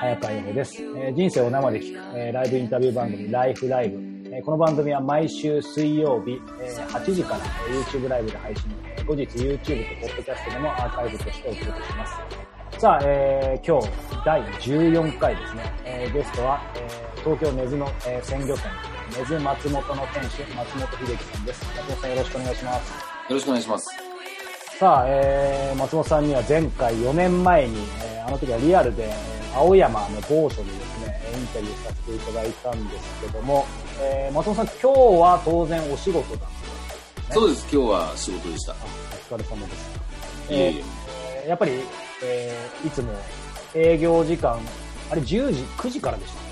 早川洋平です、えー人生を生で聞く、えーライブインタビュー番組、ライフライブ。えーこの番組は毎週水曜日、えー8時からえー YouTube ライブで配信、えー後日 YouTube と Podcast でもアーカイブとしてお届けします。さあ、えー今日第14回ですね。えーゲストは、えー東京根津の、えー鮮魚店、根津松本の店主、松本秀樹さんです。松本さんよろしくお願いします。よろしくお願いします。さあ、えー、松本さんには前回4年前に、えーあの時はリアルで、えー青山の某所でですね、インタビューさせていただいたんですけども、えー松本さん今日は当然お仕事だったんですよね。そうです、今日は仕事でした。あお疲れ様です。いえいええーやっぱり、えーいつも営業時間、あれ10時、9時からでしたっ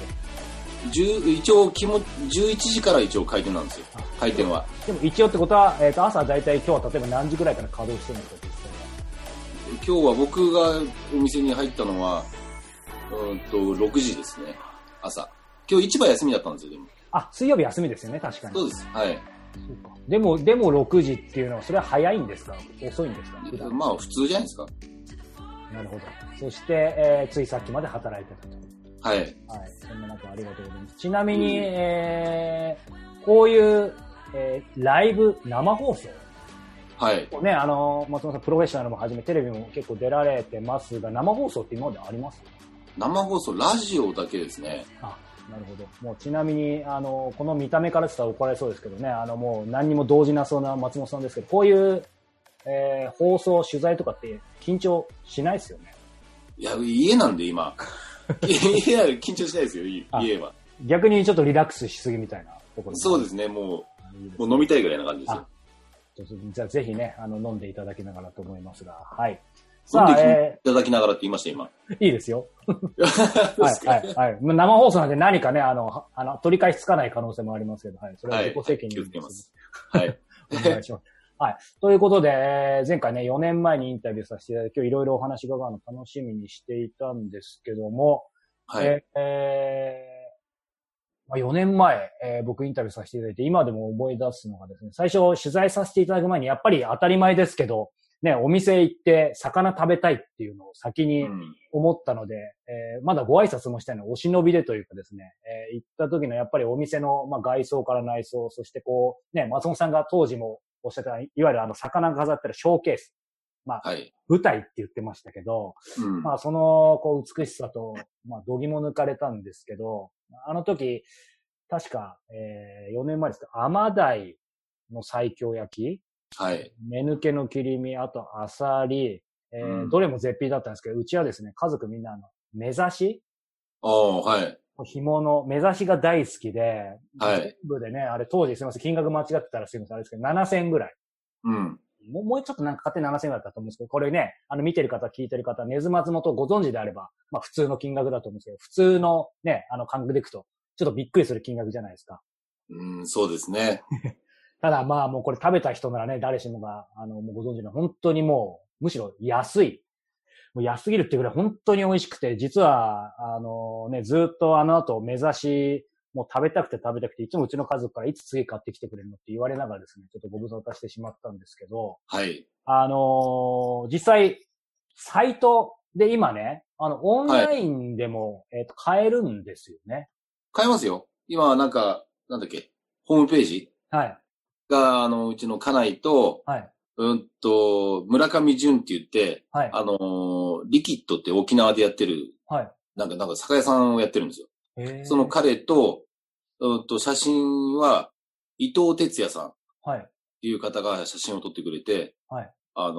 10一応気も、11時から一応開店なんですよ。開店は。けでも一応ってことは、えー、と朝だいたい今日は例えば何時ぐらいから稼働してるんですか今日は僕がお店に入ったのは、うーんと、6時ですね。朝。今日市場休みだったんですよ、でも。あ、水曜日休みですよね、確かに。そうです。はい。そうかでも、でも6時っていうのは、それは早いんですか？遅いんですか？普段まあ、普通じゃないですか。なるほど。そして、えーついさっきまで働いてたと。はい。はい。そんな中ありがとうございます。ちなみに、えー、こういう、えーライブ、生放送はい。ね、あの、松本さん、プロフェッショナルもはじめ、テレビも結構出られてますが、生放送って今まであります？生放送、ラジオだけですね。あ、なるほど。もうちなみに、あの、この見た目からって言ったら怒られそうですけどね、あの、もう何にも動じなそうな松本さんですけど、こういう、えー放送、取材とかって緊張しないですよね？いや、家なんで今。家は緊張しないですよ、家は。逆にちょっとリラックスしすぎみたいなところ。そうですすね、もいいでう、すもう飲みたいぐらいな感じですよ。じゃあぜひね、あの、飲んでいただきながらと思いますが、はい。さあ、えいただきながらって言いました、今。ーいいですよ。はい、はい、はい。まあ生放送なんで何かね、あの、はあの、取り返しつかない可能性もありますけど、はい。それは自己責任でます。はい。お願いします。はい。ということで、えー前回ね、4年前にインタビューさせていただいて、今日いろいろお話伺うの楽しみにしていたんですけども、はい。えーえーまあ、4年前、えー僕インタビューさせていただいて、今でも思い出すのがですね、最初取材させていただく前に、やっぱり当たり前ですけど、ね、お店行って魚食べたいっていうのを先にうん思ったので、えーまだご挨拶もしたいのはお忍びでというかですね、えー行った時のやっぱりお店の、まあ、外装から内装、そしてこう、ね、松本さんが当時もおっしゃった、いわゆるあの魚が飾ってるショーケース、はい。舞台って言ってましたけど、うん。まあ、その、こう、美しさと、まあ、度肝抜かれたんですけど、あの時、確か、えー、4年前ですか、甘鯛の西京焼き、はい。目抜けの切り身、あと、アサリ、えーうんどれも絶品だったんですけど、うちはですね、家族みんな、あの、目指し？ああ、はい。紐の、目指しが大好きで、はい全部でね、あれ当時すみません、金額間違ってたらすみません、あれですけど、7000円ぐらい。うん。もうもうちょっとなんか買って7000円だったと思うんですけど、これね、あの見てる方、聞いてる方、根津松本をご存知であれば、まあ普通の金額だと思うんですけど、普通のね、あの感覚でいくと、ちょっとびっくりする金額じゃないですか。うん、そうですね。ただまあもうこれ食べた人ならね、誰しもが、あの、もうご存知の本当にもう、むしろ安い。もう安すぎるってぐらい本当に美味しくて、実は、あのね、ずっとあの後目指し、もう食べたくて食べたくて、いつもうちの家族からいつ次買ってきてくれるのって言われながらですね、ちょっとご無沙汰してしまったんですけど、はい。あのー実際、サイトで今ね、あの、オンラインでも、えっ、と、買えるんですよね。買えますよ。今、なんか、なんだっけ、ホームページ？はい。が、あの、うちの家内と、はい。うんと、村上淳って言って、はい。あのーリキッドって沖縄でやってる、はい。なんか、なんか酒屋さんをやってるんですよ。へーその彼と、うんと、写真は、伊藤哲也さんっはい。ていう方が写真を撮ってくれて、はい。あのー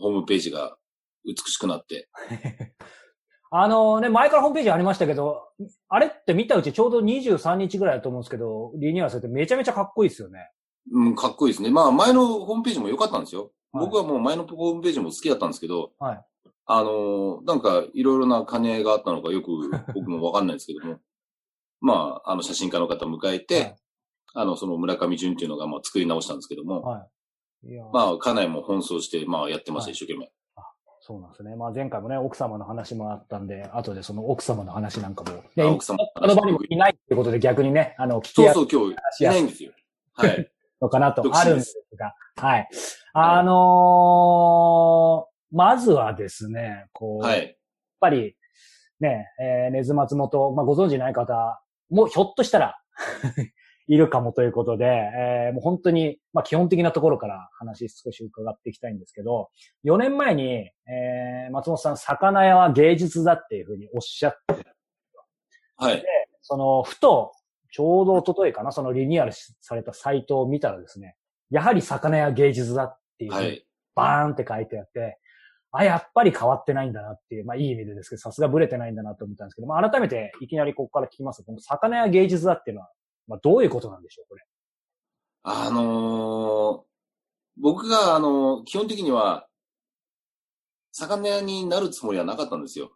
ホームページが美しくなって、あのね、前からホームページありましたけど、あれって見たうちちょうど23日ぐらいだと思うんですけど、リニューアルされてめちゃめちゃかっこいいですよね。うん、かっこいいですね。まあ、前のホームページも良かったんですよ。はい僕はもう前のホームページも好きだったんですけど、はい。あのーなんか、いろいろな兼ね合いがあったのかよく 僕もわかんないですけども、まあ、あの、写真家の方を迎えて、はいあの、その村上淳っていうのが、まあ、作り直したんですけども、はい。いやまあ、家内も奔走して、まあ、やってました、はい一生懸命。そうなんですね。まあ前回もね、奥様の話もあったんで、後でその奥様の話なんかも、ね、あ奥様の話あの場にもいないってことで逆にね、あの、聞きやすいそうそう、今日、いないんですよ。はい。のかなとあるんですが、はい。あのーまずはですね、こう、やっはい。ぱり、ね、えー、根津松本、まあ、ご存知ない方もひょっとしたら いるかもということで、えー、もう本当に、まあ、基本的なところから話少し伺っていきたいんですけど、4年前に、えー、松本さん、魚屋は芸術だっていうふうにおっしゃってはい。で、その、ふと、ちょうど一昨日かな、そのリニューアルされたサイトを見たらですね、やはり魚屋芸術だっていう、はい、バーンって書いてあって、あ、やっぱり変わってないんだなっていう、まあいい意味でですけど、さすがブレてないんだなと思ったんですけど、まあ改めていきなりここから聞きますと、この魚屋芸術だっていうのは、まあどういうことなんでしょう、これ。あのー、僕が、あのー、基本的には、魚屋になるつもりはなかったんですよ。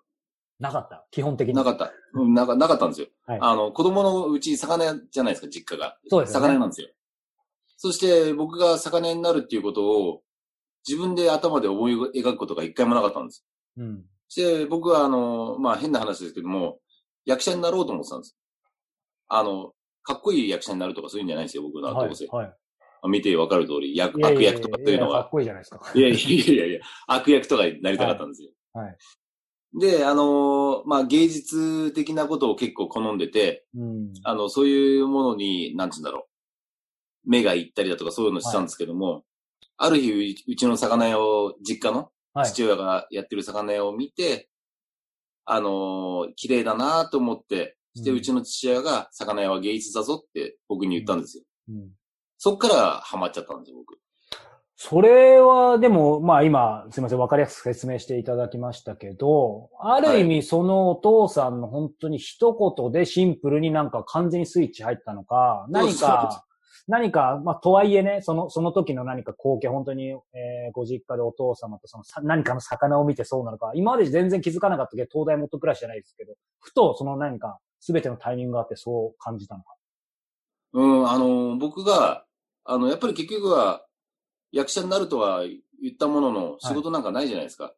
なかった？基本的に。なかった。うん、なかなかったんですよ。はい、あの、子供のうち魚屋じゃないですか、実家が。そうです、ね、魚屋なんですよ。そして僕が魚屋になるっていうことを自分で頭で思い描くことが一回もなかったんです。うん。して僕はあの、まあ変な話ですけども、役者になろうと思ってたんです。あの、かっこいい役者になるとかそういうんじゃないんですよ、僕の後生。はい。はい見てわかる通り、役、悪役とかそういうのは。かっこいいじゃないですか。いやいやいやいや、悪役とかになりたかったんですよ。はい。はい、で、あのー、まあ、芸術的なことを結構好んでて、うん、あの、そういうものに、なんつうんだろう。目が行ったりだとかそういうのしたんですけども、はい、ある日、うちの魚屋を、実家の父親がやってる魚屋を見て、はい、あのー、綺麗だなと思って、して、うちの父親が魚屋は芸術だぞって僕に言ったんですよ。うん、そっからハマっちゃったんですよ、僕。それは、でも、まあ今、すいません、わかりやすく説明していただきましたけど、ある意味、そのお父さんの本当に一言でシンプルになんか完全にスイッチ入ったのか、何か、何か、まあ、とはいえね、その、その時の何か光景、本当に、えー、ご実家でお父様とその、何かの魚を見てそうなのか、今まで全然気づかなかったけど、東大元暮らしじゃないですけど、ふとその何か、すべてのタイミングがあってそう感じたのか。うん、あの、僕が、あの、やっぱり結局は、役者になるとは言ったものの、仕事なんかないじゃないですか。はい、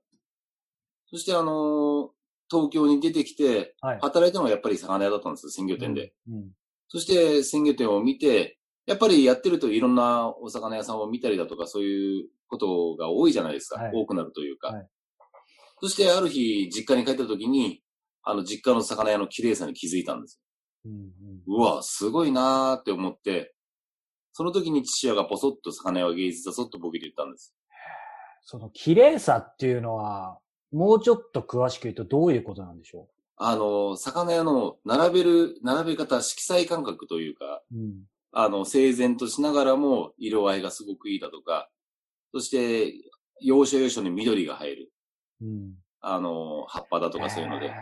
そしてあの、東京に出てきて、働いたのはやっぱり魚屋だったんですよ、鮮魚店で。うんうん、そして鮮魚店を見て、やっぱりやってるといろんなお魚屋さんを見たりだとか、そういうことが多いじゃないですか。はい、多くなるというか。はい、そしてある日、実家に帰った時に、あの、実家の魚屋の綺麗さに気づいたんですよ。うんうん、うわ、すごいなーって思って、その時に父親がポソッと魚屋は芸術だぞと僕に言ったんです。その綺麗さっていうのは、もうちょっと詳しく言うとどういうことなんでしょう？あの、魚屋の並べる、並べ方、色彩感覚というか、うん、あの、整然としながらも色合いがすごくいいだとか、そして、要所要所に緑が入る。うん、あの、葉っぱだとかそういうので。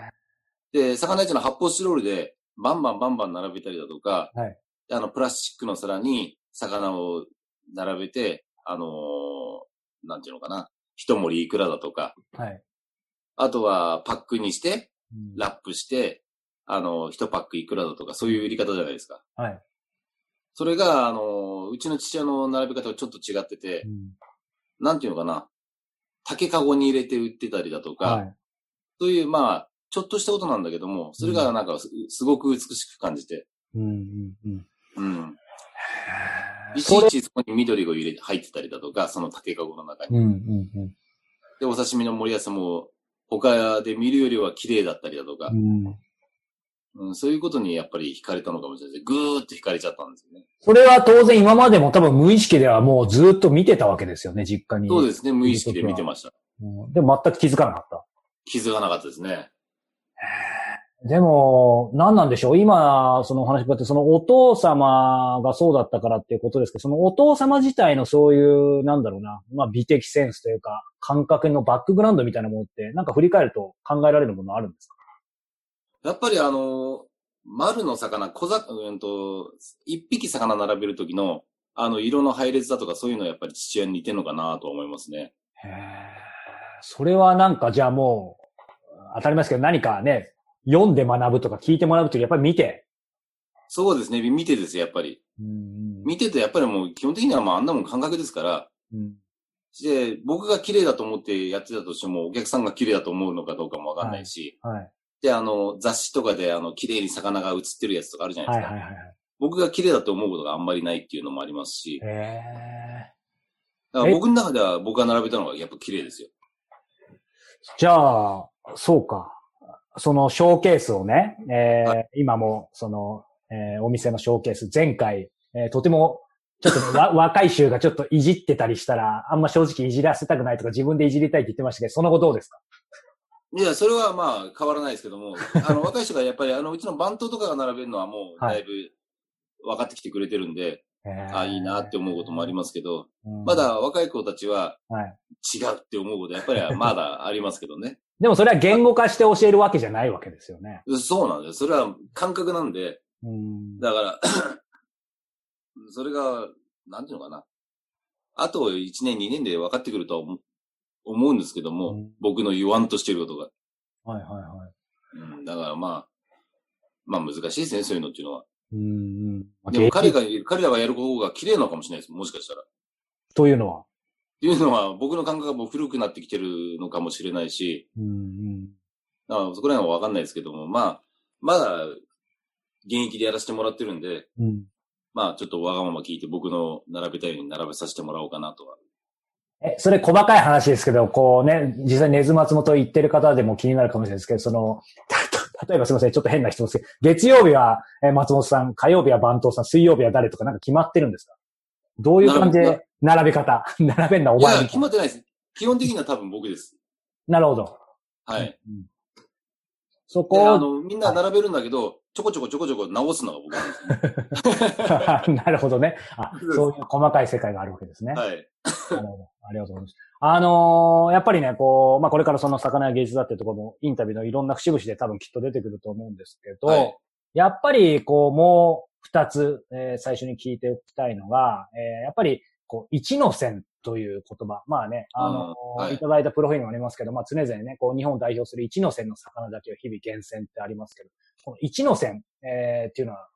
で、魚市の発泡スチロールでバンバンバンバン並べたりだとか、はい、あの、プラスチックの皿に魚を並べて、あのー、なんていうのかな、一盛りいくらだとか、はい、あとはパックにして、ラップして、あの、一パックいくらだとか、そういう売り方じゃないですか。はい。それが、あの、うちの父親の並べ方はちょっと違ってて、うん、なんていうのかな、竹かごに入れて売ってたりだとか、はい、そういう、まあ、ちょっとしたことなんだけども、それがなんかす,、ごく美しく感じて。うん、うん、うん。うん。いちいちそこに緑が入れて入ってたりだとか、その竹かごの中に。うんうんうん、で、お刺身の盛り合わせも、他で見るよりは綺麗だったりだとか、うんうん、そういうことにやっぱり惹かれたのかもしれない。ぐーっと惹かれちゃったんですよね。それは当然今までも多分無意識ではもうずっと見てたわけですよね、実家に。そうですね、無意識で見てました。うん、でも全く気づかなかった。気づかなかったですね。でも、何なんでしょう？今、そのお話があって、そのお父様がそうだったからっていうことですけど、そのお父様自体のそういう、なんだろうな、まあ美的センスというか、感覚のバックグラウンドみたいなものって、なんか振り返ると考えられるものあるんですか？やっぱりあの、丸の魚、小魚、うんと、一匹魚並べるときの、あの、色の配列だとかそういうのはやっぱり父親に似てるのかなと思いますね。へそれはなんかじゃあもう、当たりますけど何かね、読んで学ぶとか聞いてもらうというやっぱり見て。そうですね、見てですやっぱり。うん見ててやっぱりもう基本的にはまああんなもん感覚ですから。うん、で、僕が綺麗だと思ってやってたとしても、お客さんが綺麗だと思うのかどうかもわかんないし。はい、はいで、あの、雑誌とかで、あの、綺麗に魚が写ってるやつとかあるじゃないですか。はいはいはい。僕が綺麗だと思うことがあんまりないっていうのもありますし。へだから僕の中では僕が並べたのがやっぱ綺麗ですよ。じゃあ、そうか。そのショーケースをね、えー、はい、今も、その、えー、お店のショーケース、前回、えー、とても、ちょっと、ね、若い衆がちょっといじってたりしたら、あんま正直いじらせたくないとか自分でいじりたいって言ってましたけど、その後どうですか？いや、それはまあ変わらないですけども、あの、若い人がやっぱりあの、うちのバントとかが並べるのはもうだいぶ分かってきてくれてるんで、はい、ああ、いいなって思うこともありますけど、うん、まだ若い子たちは、違うって思うことやっぱり まだありますけどね。でもそれは言語化して教えるわけじゃないわけですよね。そうなんです。それは感覚なんで、うん、だから それが、なんていうのかな。あと1年2年で分かってくるとは思うんですけども、うん、僕の言わんとしてることが。はいはいはい。うん、だからまあ、まあ難しいですね、そういうのっていうのは。うん、でも彼が、彼らがやる方が綺麗なのかもしれないです。もしかしたら。というのは？っていうのは、僕の感覚がもう古くなってきてるのかもしれないし、うんうん、あそこら辺はわかんないですけども、まあ、まだ、現役でやらせてもらってるんで、うん、まあ、ちょっとわがまま聞いて僕の並べたいように並べさせてもらおうかなとは。え、それ細かい話ですけど、こうね、実際根津松本行ってる方でも気になるかもしれないですけど、その、例えばすみません、ちょっと変な質問ですけど、月曜日は松本さん、火曜日は番頭さん、水曜日は誰とかなんか決まってるんですか？どういう感じで並べ方？並べんな、お前。いや、決まってないです。基本的には多分僕です。なるほど。はい。うん、そこあの、みんな並べるんだけど、ちょこちょこちょこちょこ直すのが僕なんです、ね、なるほどねあ。そういう細かい世界があるわけですね。はい。なるほど。ありがとうございます。あのー、やっぱりね、こう、まあ、これからその魚や芸術だっていうところもインタビューのいろんな節々で多分きっと出てくると思うんですけど、はい、やっぱり、こう、もう二つ、えー、最初に聞いておきたいのが、えー、やっぱり、こう、一の線という言葉。まあね、あの、はい、いただいたプロフィールもありますけど、まあ常々ね、こう、日本を代表する一の線の魚だけを日々厳選ってありますけど、この一の線、えー、っていうのは、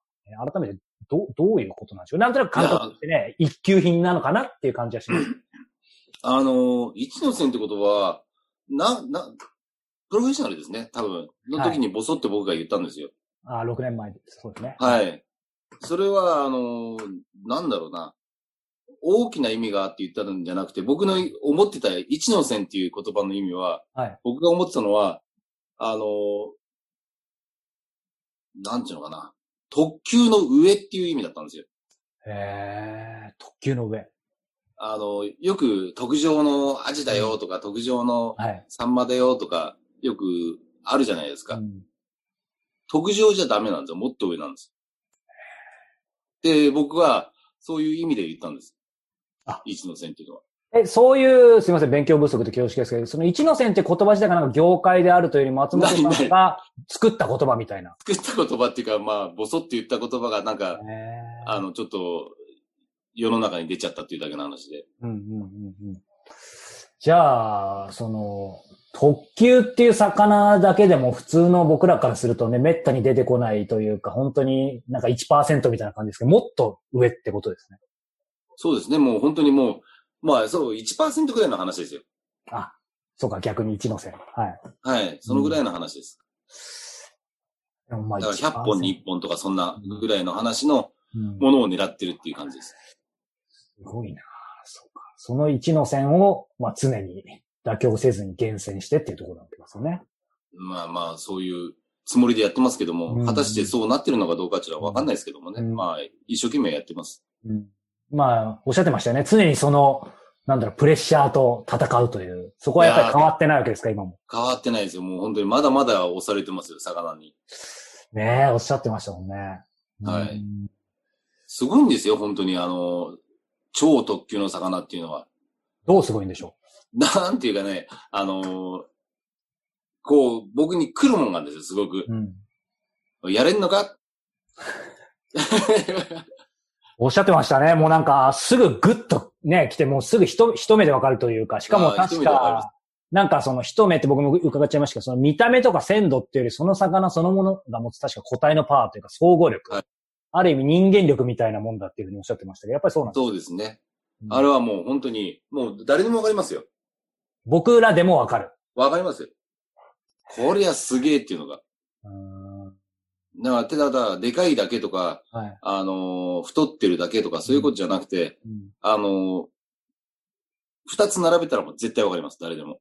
改めてど、どういうことなんでしょう？なんとなく感覚ってね、一級品なのかなっていう感じはします。あの、一の線ってことは、な、な、プロフェッショナルですね、多分。の時にボソって僕が言ったんですよ。はい、ああ、6年前です。そうですね。はい。それは、あの、なんだろうな。大きな意味があって言ったんじゃなくて、僕の思ってた一の線っていう言葉の意味は、はい、僕が思ってたのは、あの、なんていうのかな。特急の上っていう意味だったんですよ。へえ、特急の上。あの、よく特上のアジだよとか、うん、特上のサンマだよとか、よくあるじゃないですか。うん、特上じゃダメなんですよ。もっと上なんです。で、僕はそういう意味で言ったんです。あ、一の線っていうのは。え、そういう、すみません、勉強不足で恐縮ですけど、その一の線って言葉自体がなんか業界であるというより松本さんが作った言葉みたいな。作った言葉っていうか、まあ、ボソって言った言葉がなんか、あの、ちょっと、世の中に出ちゃったっていうだけの話で。うんうんうんうん。じゃあ、その、特急っていう魚だけでも普通の僕らからするとね、滅多に出てこないというか、本当になんか1%みたいな感じですけど、もっと上ってことですね。そうですね。もう本当にもう、まあそう、1%ぐらいの話ですよ。あ、そうか、逆に1の線。はい。はい。そのぐらいの話です。うん、だから100本に1本とかそんなぐらいの話のものを狙ってるっていう感じです。すごいなそうか。その1の線を、まあ常に妥協せずに厳選してっていうところなんですよね。まあまあ、そういうつもりでやってますけども、うん、果たしてそうなってるのかどうかっていうのはわかんないですけどもね。うん、まあ、一生懸命やってます。うん、まあ、おっしゃってましたよね。常にその、なんだろう、プレッシャーと戦うという。そこはやっぱり変わってないわけですか、今も。変わってないですよ。もう本当にまだまだ押されてますよ、魚に。ねえ、おっしゃってましたもんね。はい。すごいんですよ、本当に。あの、超特急の魚っていうのは。どうすごいんでしょう？なんていうかね、あのー、こう、僕に来るもんなんですよ、すごく。うん、やれんのか？おっしゃってましたね。もうなんか、すぐグッとね、来て、もうすぐ一一目でわかるというか、しかも確か、なんかその一目って僕も伺っちゃいましたけど、その見た目とか鮮度っていうより、その魚そのものが持つ確か個体のパワーというか総合力。はい、ある意味人間力みたいなもんだっていうふうにおっしゃってましたけど、やっぱりそうなんですそうですね。あれはもう本当に、もう誰でもわかりますよ。僕らでもわかる。わかりますよ。こりゃすげえっていうのが。だから、ただただ、でかいだけとか、はい、あのー、太ってるだけとか、そういうことじゃなくて、うん、あのー、二つ並べたらもう絶対わかります、誰でも。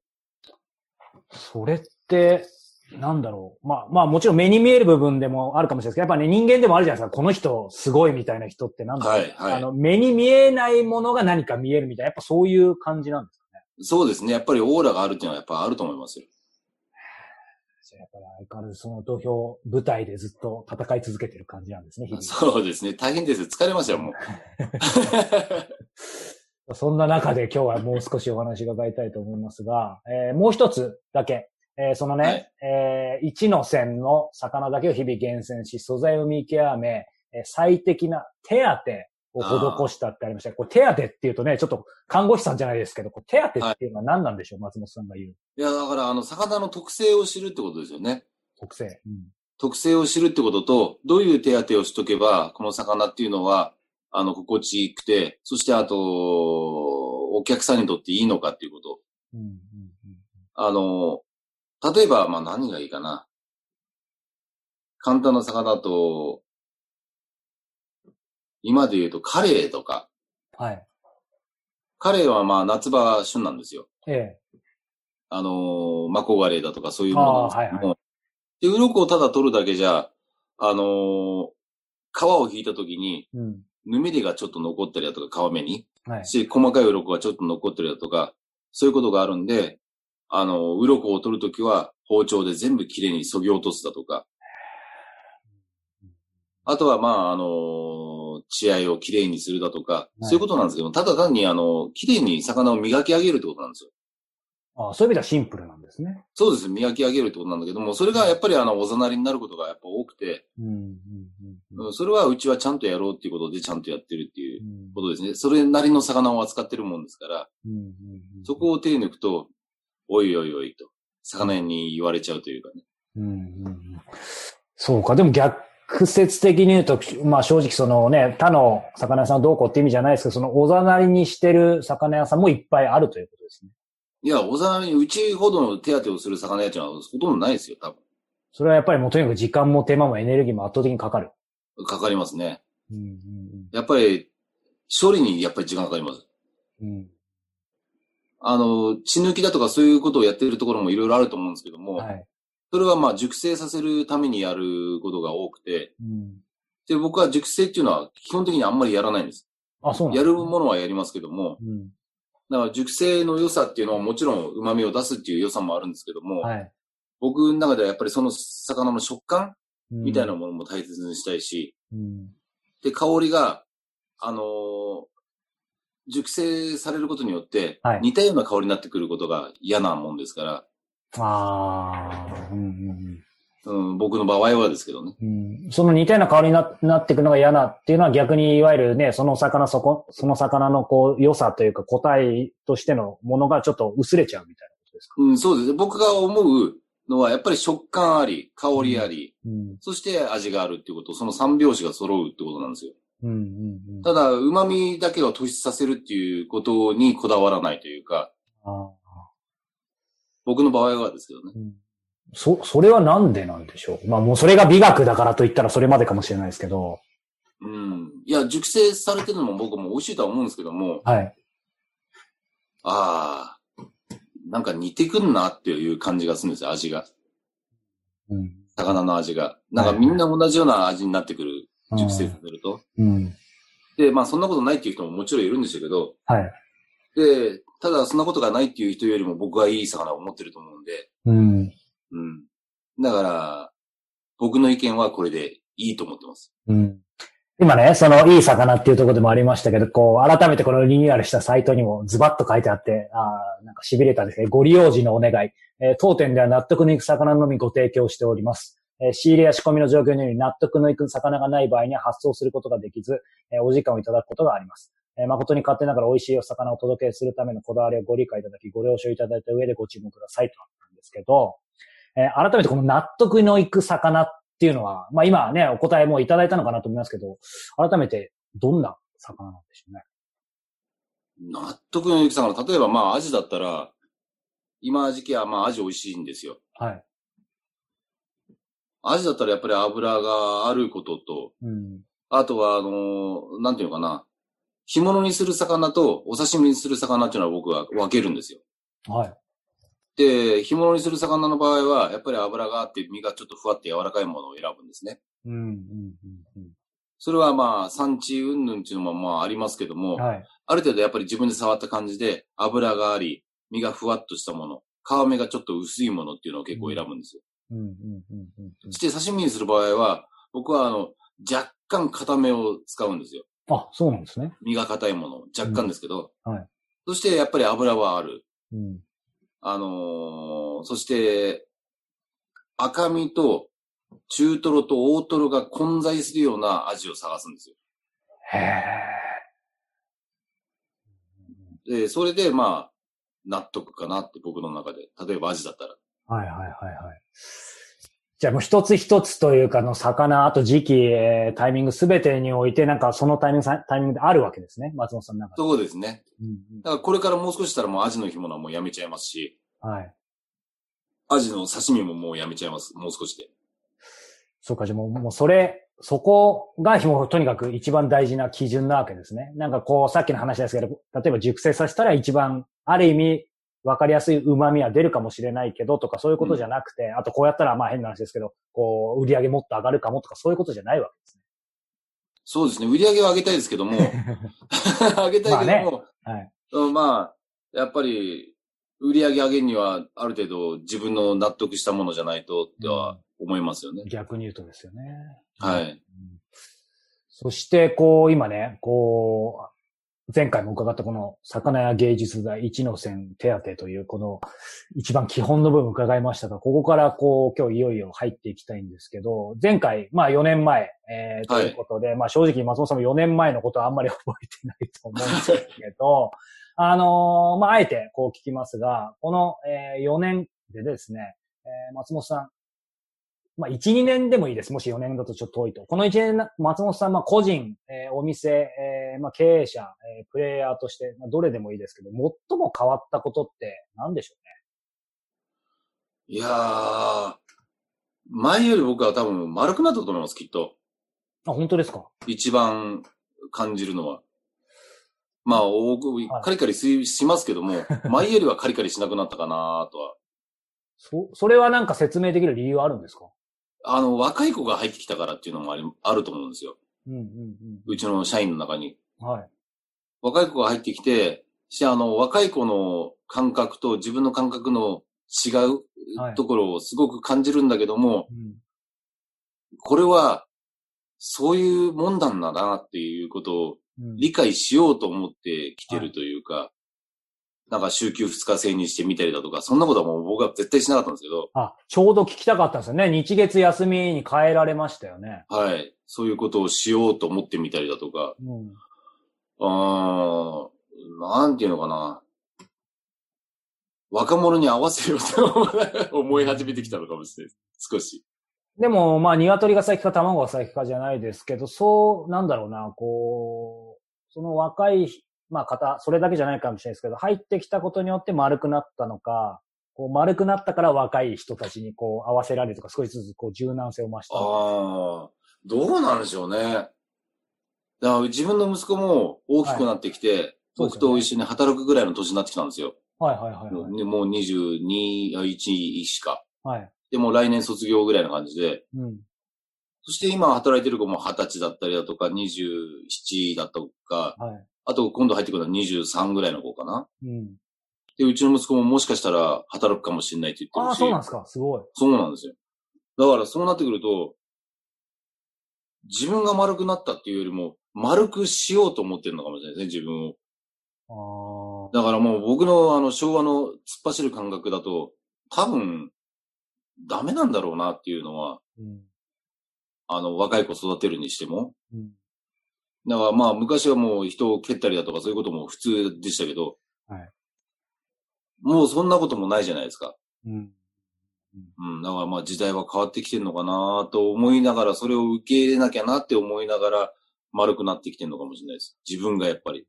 それって、なんだろう。まあ、まあもちろん目に見える部分でもあるかもしれないですけど、やっぱね、人間でもあるじゃないですか。この人すごいみたいな人ってなんだろう。はい、はい。あの、目に見えないものが何か見えるみたいな、やっぱそういう感じなんですかね。そうですね。やっぱりオーラがあるっていうのはやっぱあると思いますよ。やっぱり相変わらずその土俵、舞台でずっと戦い続けてる感じなんですね、そうですね。大変です。疲れますよ、もう。そんな中で今日はもう少しお話伺いたいと思いますが、えー、もう一つだけ、えー、そのね、はい、えー、1の線の魚だけを日々厳選し、素材を見極め、えー、最適な手当を施したってありました。これ手当っていうとね、ちょっと看護師さんじゃないですけど、こ手当っていうのは何なんでしょう、はい、松本さんが言う。いや、だからあの、魚の特性を知るってことですよね。特性。うん、特性を知るってことと、どういう手当をしとけば、この魚っていうのは、あの、心地よくて、そしてあと、お客さんにとっていいのかっていうこと。うんうんうん、あの、例えば、まあ何がいいかな。簡単な魚と、今で言うとカレーとか。はい。カレーはまあ夏場旬なんですよ。ええ。あのマコガレーだとかそういうものなんですけども。はいはい、で、鱗をただ取るだけじゃ、あのー、皮を引いた時に、うん、ぬめりがちょっと残ったりだとか、皮目に。はい。し、細かい鱗がちょっと残ったりだとか、そういうことがあるんで、あの、鱗を取るときは包丁で全部きれいに削ぎ落とすだとか。あとは、まあ、あの、血合いをきれいにするだとか、はい、そういうことなんですけど、ただ単に、あの、きれいに魚を磨き上げるってことなんですよ。ああそういう意味ではシンプルなんですね。そうです。磨き上げるってことなんだけども、それがやっぱりあの、おざなりになることがやっぱ多くて、うんうんうん、それはうちはちゃんとやろうっていうことでちゃんとやってるっていうことですね。それなりの魚を扱ってるもんですから、うんうんうん、そこを手抜くと、おいおいおいと、魚に言われちゃうというかね。うんうん、そうか、でも逆説的に言うと、まあ正直そのね、他の魚屋さんどうこうって意味じゃないですけど、そのおざなりにしてる魚屋さんもいっぱいあるということですね。いや、おざなりにうちほどの手当てをする魚屋っていうのはほとんどないですよ、多分。それはやっぱりもうとにかく時間も手間もエネルギーも圧倒的にかかる。かかりますね。うんうんうん、やっぱり、処理にやっぱり時間かかります。うん、あの、血抜きだとかそういうことをやってるところもいろいろあると思うんですけども、はい、それはまあ熟成させるためにやることが多くて、うん、で、僕は熟成っていうのは基本的にあんまりやらないんです。あ、そうなんやるものはやりますけども、うん、だから熟成の良さっていうのはもちろん旨味を出すっていう良さもあるんですけども、はい、僕の中ではやっぱりその魚の食感みたいなものも大切にしたいし、うん、で、香りが、あのー、熟成されることによって、似たような香りになってくることが嫌なもんですから。ああ、うんうんうん、僕の場合はですけどね。うん、その似たような香りにななっていくのが嫌なっていうのは逆にいわゆるね、その魚そこ、その魚のこう良さというか個体としてのものがちょっと薄れちゃうみたいなことですか？うん、そうですね。僕が思うのはやっぱり食感あり、香りあり、うん、そして味があるっていうこと、その三拍子が揃うってことなんですよ。うんうんうん、ただ、旨味だけを突出させるっていうことにこだわらないというか、僕の場合はですけどね。うんそ、それはなんでなんでしょう？まあもうそれが美学だからと言ったらそれまでかもしれないですけど。うん。いや、熟成されてるのも僕も美味しいとは思うんですけども。はい。ああ、なんか似てくんなっていう感じがするんですよ、味が。うん。魚の味が。なんかみんな同じような味になってくる。熟成させると。うん。で、まあそんなことないっていう人ももちろんいるんでしょうけど。はい。で、ただそんなことがないっていう人よりも僕はいい魚を持ってると思うんで。うん。うん。だから、僕の意見はこれでいいと思ってます。うん。今ね、そのいい魚っていうところでもありましたけど、こう、改めてこのリニューアルしたサイトにもズバッと書いてあって、ああ、なんか痺れたですね。ご利用時のお願い。えー、当店では納得のいく魚のみご提供しております。えー、仕入れや仕込みの状況により納得のいく魚がない場合には発送することができず、えー、お時間をいただくことがあります。えー、誠に勝手ながら美味しいお魚をお届けするためのこだわりをご理解いただき、ご了承いただいた上でご注文くださいとなったんですけど、えー、改めてこの納得のいく魚っていうのは、まあ今ね、お答えもいただいたのかなと思いますけど、改めてどんな魚なんでしょうね？納得のいく魚、例えばまあアジだったら、今時期はまあアジ美味しいんですよ。はい。アジだったらやっぱり油があることと、うん、あとはあのー、なんていうのかな、干物にする魚とお刺身にする魚っていうのは僕は分けるんですよ。はい。で、干物にする魚の場合は、やっぱり油があって身がちょっとふわって柔らかいものを選ぶんですね。うん、うん、うん。それはまあ、産地云々っていうのもまあありますけども、はい、ある程度やっぱり自分で触った感じで、油があり、身がふわっとしたもの、皮目がちょっと薄いものっていうのを結構選ぶんですよ。うん、うん、うん。そして刺身にする場合は、僕はあの、若干固めを使うんですよ。あ、そうなんですね。身が硬いもの、若干ですけど、うん、はい。そしてやっぱり油はある。うん。あのー、そして、赤身と中トロと大トロが混在するような味を探すんですよ。へえ。で、それで、まあ、納得かなって僕の中で。例えば味だったら。はいはいはいはい。じゃあもう一つ一つというかの魚、あと時期、えー、タイミングすべてにおいて、なんかそのタイミング、タイミングであるわけですね。松本さんの中で。そうですね。うん、だからこれからもう少ししたらもうアジの干物はもうやめちゃいますし。はい。アジの刺身ももうやめちゃいます。もう少しで。そうか、じゃあもう、もうそれ、そこがもうとにかく一番大事な基準なわけですね。なんかこう、さっきの話ですけど、例えば熟成させたら一番、ある意味、わかりやすい旨味は出るかもしれないけどとかそういうことじゃなくて、うん、あとこうやったらまあ変な話ですけど、こう、売り上げもっと上がるかもとかそういうことじゃないわけですね。そうですね。売り上げは上げたいですけども、上げたいけども、まあ、ねはい、まあ、やっぱり、売り上げ上げるには、ある程度自分の納得したものじゃないと、っては思いますよね。逆に言うとですよね。はい。うん、そして、こう、今ね、こう、前回も伺ったこの魚や芸術大一の線手当というこの一番基本の部分伺いましたが、ここからこう今日いよいよ入っていきたいんですけど、前回、まあ4年前、えー、ということで、はい、まあ正直松本さんも4年前のことはあんまり 覚えてないと思うんですけど、あのー、まああえてこう聞きますが、この、えー、4年でですね、えー、松本さん、まあ、1、2年でもいいです。もし4年だとちょっと遠いと。この1年、松本さん、まあ、個人、えー、お店、えー、まあ、経営者、えー、プレイヤーとして、まあ、どれでもいいですけど、最も変わったことって何でしょうね？いやー、前より僕は多分丸くなったと思います、きっと。あ、本当ですか？一番感じるのは。まあ、多く、カリカリしますけども、前よりはカリカリしなくなったかなとは。そ、それはなんか説明できる理由あるんですか？あの、若い子が入ってきたからっていうのもあり、あると思うんですよ。うんうんうん。うちの社員の中に。はい。若い子が入ってきて、し、あの、若い子の感覚と自分の感覚の違うところをすごく感じるんだけども、はいうん、これは、そういうもんなんだなっていうことを理解しようと思ってきてるというか、はいなんか週休2日制にしてみたりだとか、そんなことはもう僕は絶対しなかったんですけど。あ、ちょうど聞きたかったんですよね。日月休みに変えられましたよね。はい。そういうことをしようと思ってみたりだとか。うん、あなんていうのかな。若者に合わせようと思い始めてきたのかもしれない。少し。でも、まあ、鶏が先か卵が先かじゃないですけど、そう、なんだろうな、こう、その若いまあ、型、それだけじゃないかもしれないですけど、入ってきたことによって丸くなったのか、こう丸くなったから若い人たちにこう合わせられるとか、少しずつこう柔軟性を増した。ああ、どうなんでしょうね。だから自分の息子も大きくなってきて、はい、僕と一緒に働くぐらいの年になってきたんですよ。はいはいはい、はい、もう22、1しか。はい。でも来年卒業ぐらいの感じで。うん。そして今働いてる子も20歳だったりだとか、27だとか、はい。あと今度入ってくるのは23ぐらいの子かな。うん。で、うちの息子ももしかしたら働くかもしれないって言ってるし。ああ、そうなんですか。すごい。そうなんですよ。だからそうなってくると、自分が丸くなったっていうよりも、丸くしようと思ってるのかもしれないですね、自分を。ああ。だからもう僕のあの昭和の突っ走る感覚だと、多分、ダメなんだろうなっていうのは、うん、あの、若い子育てるにしても、うん、だからまあ昔はもう人を蹴ったりだとかそういうことも普通でしたけど、はい、もうそんなこともないじゃないですか。うん。うん。だからまあ時代は変わってきてるのかなと思いながら、それを受け入れなきゃなって思いながら丸くなってきてるのかもしれないです。自分がやっぱり。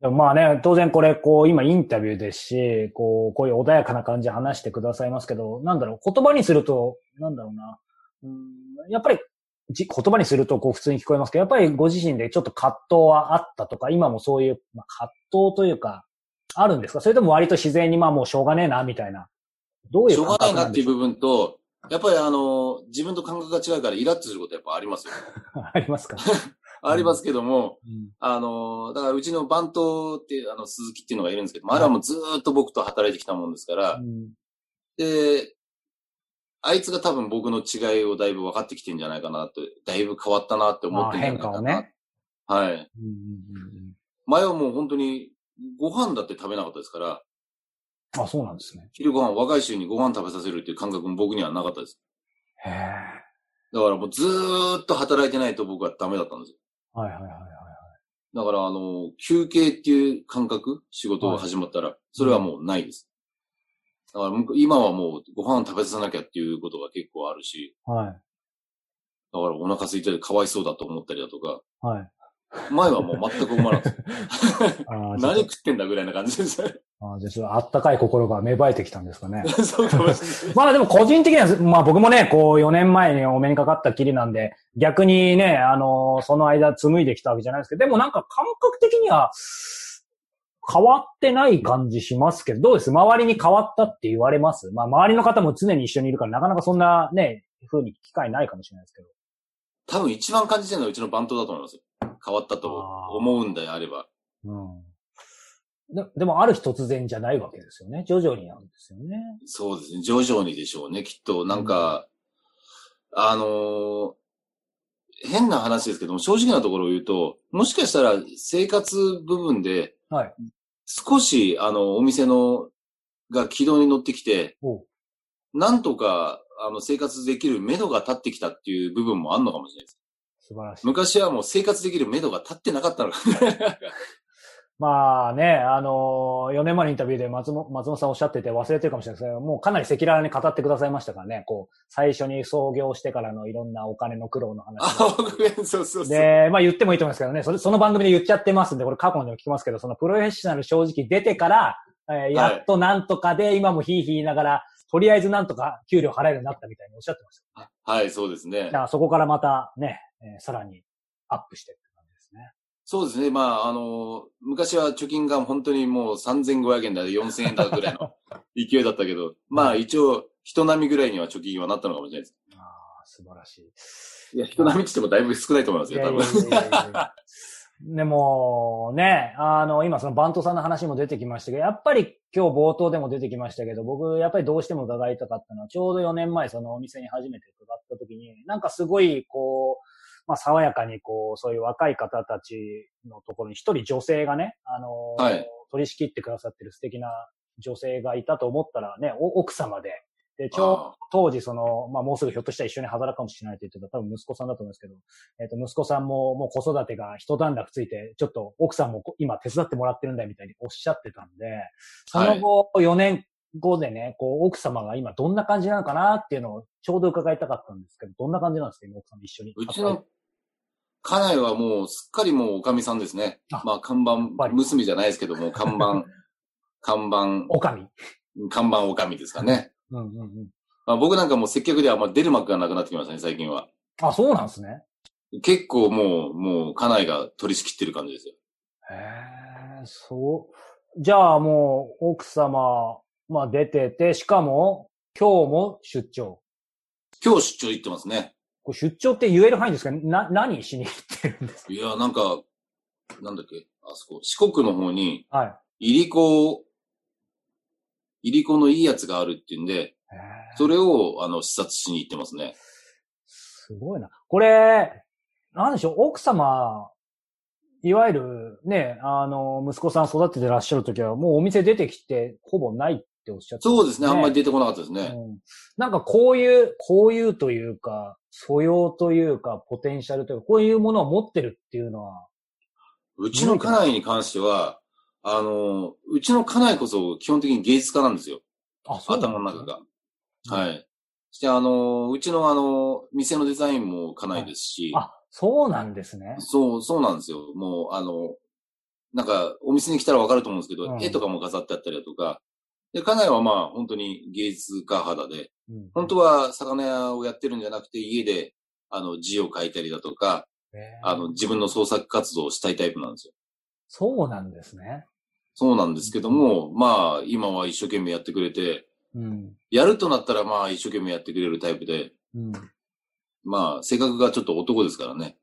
まあね、当然これ、こう、今インタビューですし、こう、こういう穏やかな感じで話してくださいますけど、なんだろう、言葉にすると、なんだろうな、うん、やっぱり言葉にするとこう普通に聞こえますけど、やっぱりご自身でちょっと葛藤はあったとか、今もそういう、まあ、葛藤というか、あるんですか？それとも割と自然にまあもうしょうがねえな、みたいな。どういうしょう？がないなっていう部分と、やっぱりあの、自分と感覚が違うからイラッとすることやっぱありますよ。ありますか？ありますけども、うん、あの、だからうちのバントっていう、あの、鈴木っていうのがいるんですけど、あれはもうずっと僕と働いてきたもんですから、うん、で、あいつが多分僕の違いをだいぶ分かってきてんじゃないかなと、だいぶ変わったなって思ってるんじゃないかな。変化をね。はい。前はもう本当にご飯だって食べなかったですから。あ、そうなんですね。昼ご飯、若い衆にご飯食べさせるっていう感覚も僕にはなかったです。へえ。だからもうずーっと働いてないと僕はダメだったんですよ。はいはいはいはい。だからあの、休憩っていう感覚、仕事が始まったら、それはもうないです。だから今はもうご飯食べさせなきゃっていうことが結構あるし。はい。だからお腹空いててかわいそうだと思ったりだとか。はい。前はもう全く思わなかった。何食ってんだぐらいな感じですね。あじゃあ、あったかい心が芽生えてきたんですかね。そうかもしれない。まあでも個人的には、まあ僕もね、こう4年前にお目にかかったきりなんで、逆にね、あのー、その間紡いできたわけじゃないですけど、でもなんか感覚的には変わってない感じしますけど、どうです？周りに変わったって言われます？まあ周りの方も常に一緒にいるから、なかなかそんなね、風に機会ないかもしれないですけど。多分一番感じてるのはうちの番頭だと思いますよ。変わったと思うんであれば。うん。ででも、ある日突然じゃないわけですよね。徐々になんですよね。そうですね。徐々にでしょうね。きっと、なんか、うん、あのー、変な話ですけども、正直なところを言うと、もしかしたら生活部分で、はい。少し、あの、お店の、が軌道に乗ってきて、なんとか、あの、生活できる目処が立ってきたっていう部分もあるのかもしれないです。素晴らしい。昔はもう生活できる目処が立ってなかったのかまあね、あのー、4年前のインタビューで松本松本さんおっしゃってて忘れてるかもしれないですけど、もうかなり赤裸々に語ってくださいましたからね、こう、最初に創業してからのいろんなお金の苦労の話。あ、そうそうそう。で、まあ言ってもいいと思いますけどね、それその番組で言っちゃってますんで、これ過去にも聞きますけど、そのプロフェッショナル正直出てから、えー、やっとなんとかで、今もヒーヒー言いながら、とりあえずなんとか給料払えるようになったみたいにおっしゃってました、ね、はい、そうですね。だからそこからまたね、えー、さらにアップしてって感じですね。そうですね。まあ、あの、昔は貯金が本当にもう3500円だ、4000円だぐらいの 勢いだったけど、まあ一応人並みぐらいには貯金はなったのかもしれないです。ああ、素晴らしい。いや、人並みって言ってもだいぶ少ないと思いますよ、多分。でも、ね、あの、今そのバントさんの話も出てきましたけど、やっぱり今日冒頭でも出てきましたけど、僕、やっぱりどうしても伺いたかったのは、ちょうど4年前そのお店に初めて伺った時に、なんかすごい、こう、まあ、爽やかにこう、そういう若い方たちのところに一人女性がね、あの、はい、取り仕切ってくださってる素敵な女性がいたと思ったらね、奥様で、で、ちょう当時その、まあもうすぐひょっとしたら一緒に働くかもしれないって言ってた多分息子さんだと思うんですけど、えっ、ー、と、息子さんももう子育てが一段落ついて、ちょっと奥さんも今手伝ってもらってるんだみたいにおっしゃってたんで、その後4年後でね、こう奥様が今どんな感じなのかなっていうのをちょうど伺いたかったんですけど、どんな感じなんですか今奥さん一緒に。うちの家内はもうすっかりもうおかみさんですね。あまあ看板娘じゃないですけども、看板、看板。おかみ。看板おかみですかね。うんうんうんまあ、僕なんかもう接客ではまあ出る幕がなくなってきましたね、最近は。あ、そうなんですね。結構もう、もう家内が取り仕切ってる感じですよ。へえ、そう。じゃあもう奥様、まあ出てて、しかも今日も出張。今日出張行ってますね。これ出張って言える範囲ですか？な、何しに行ってるんですか？いや、なんか、なんだっけ、あそこ、四国の方に、はい。いりこ、いりこのいいやつがあるっていうんで、それを、あの、視察しに行ってますね。すごいな。これ、なんでしょう、奥様、いわゆるね、あの、息子さん育ててらっしゃるときは、もうお店出てきて、ほぼないっておっしゃって、ね、そうですね、あんまり出てこなかったですね。うん、なんかこういう、こういうというか、素養というか、ポテンシャルというか、こういうものを持ってるっていうのは。うちの家内に関しては、あの、うちの家内こそ基本的に芸術家なんですよ。あ、そう、ね、頭の中が。はい。そしてあの、うちのあの、店のデザインも家内ですし。あ、そうなんですね。そう、そうなんですよ。もう、あの、なんか、お店に来たらわかると思うんですけど、うん、絵とかも飾ってあったりだとか、で、家内はまあ、本当に芸術家肌で、うん、本当は魚屋をやってるんじゃなくて、家で、あの、字を書いたりだとか、あの、自分の創作活動をしたいタイプなんですよ。そうなんですね。そうなんですけども、まあ、今は一生懸命やってくれて、うん、やるとなったらまあ一生懸命やってくれるタイプで、うん、まあ性格がちょっと男ですからね。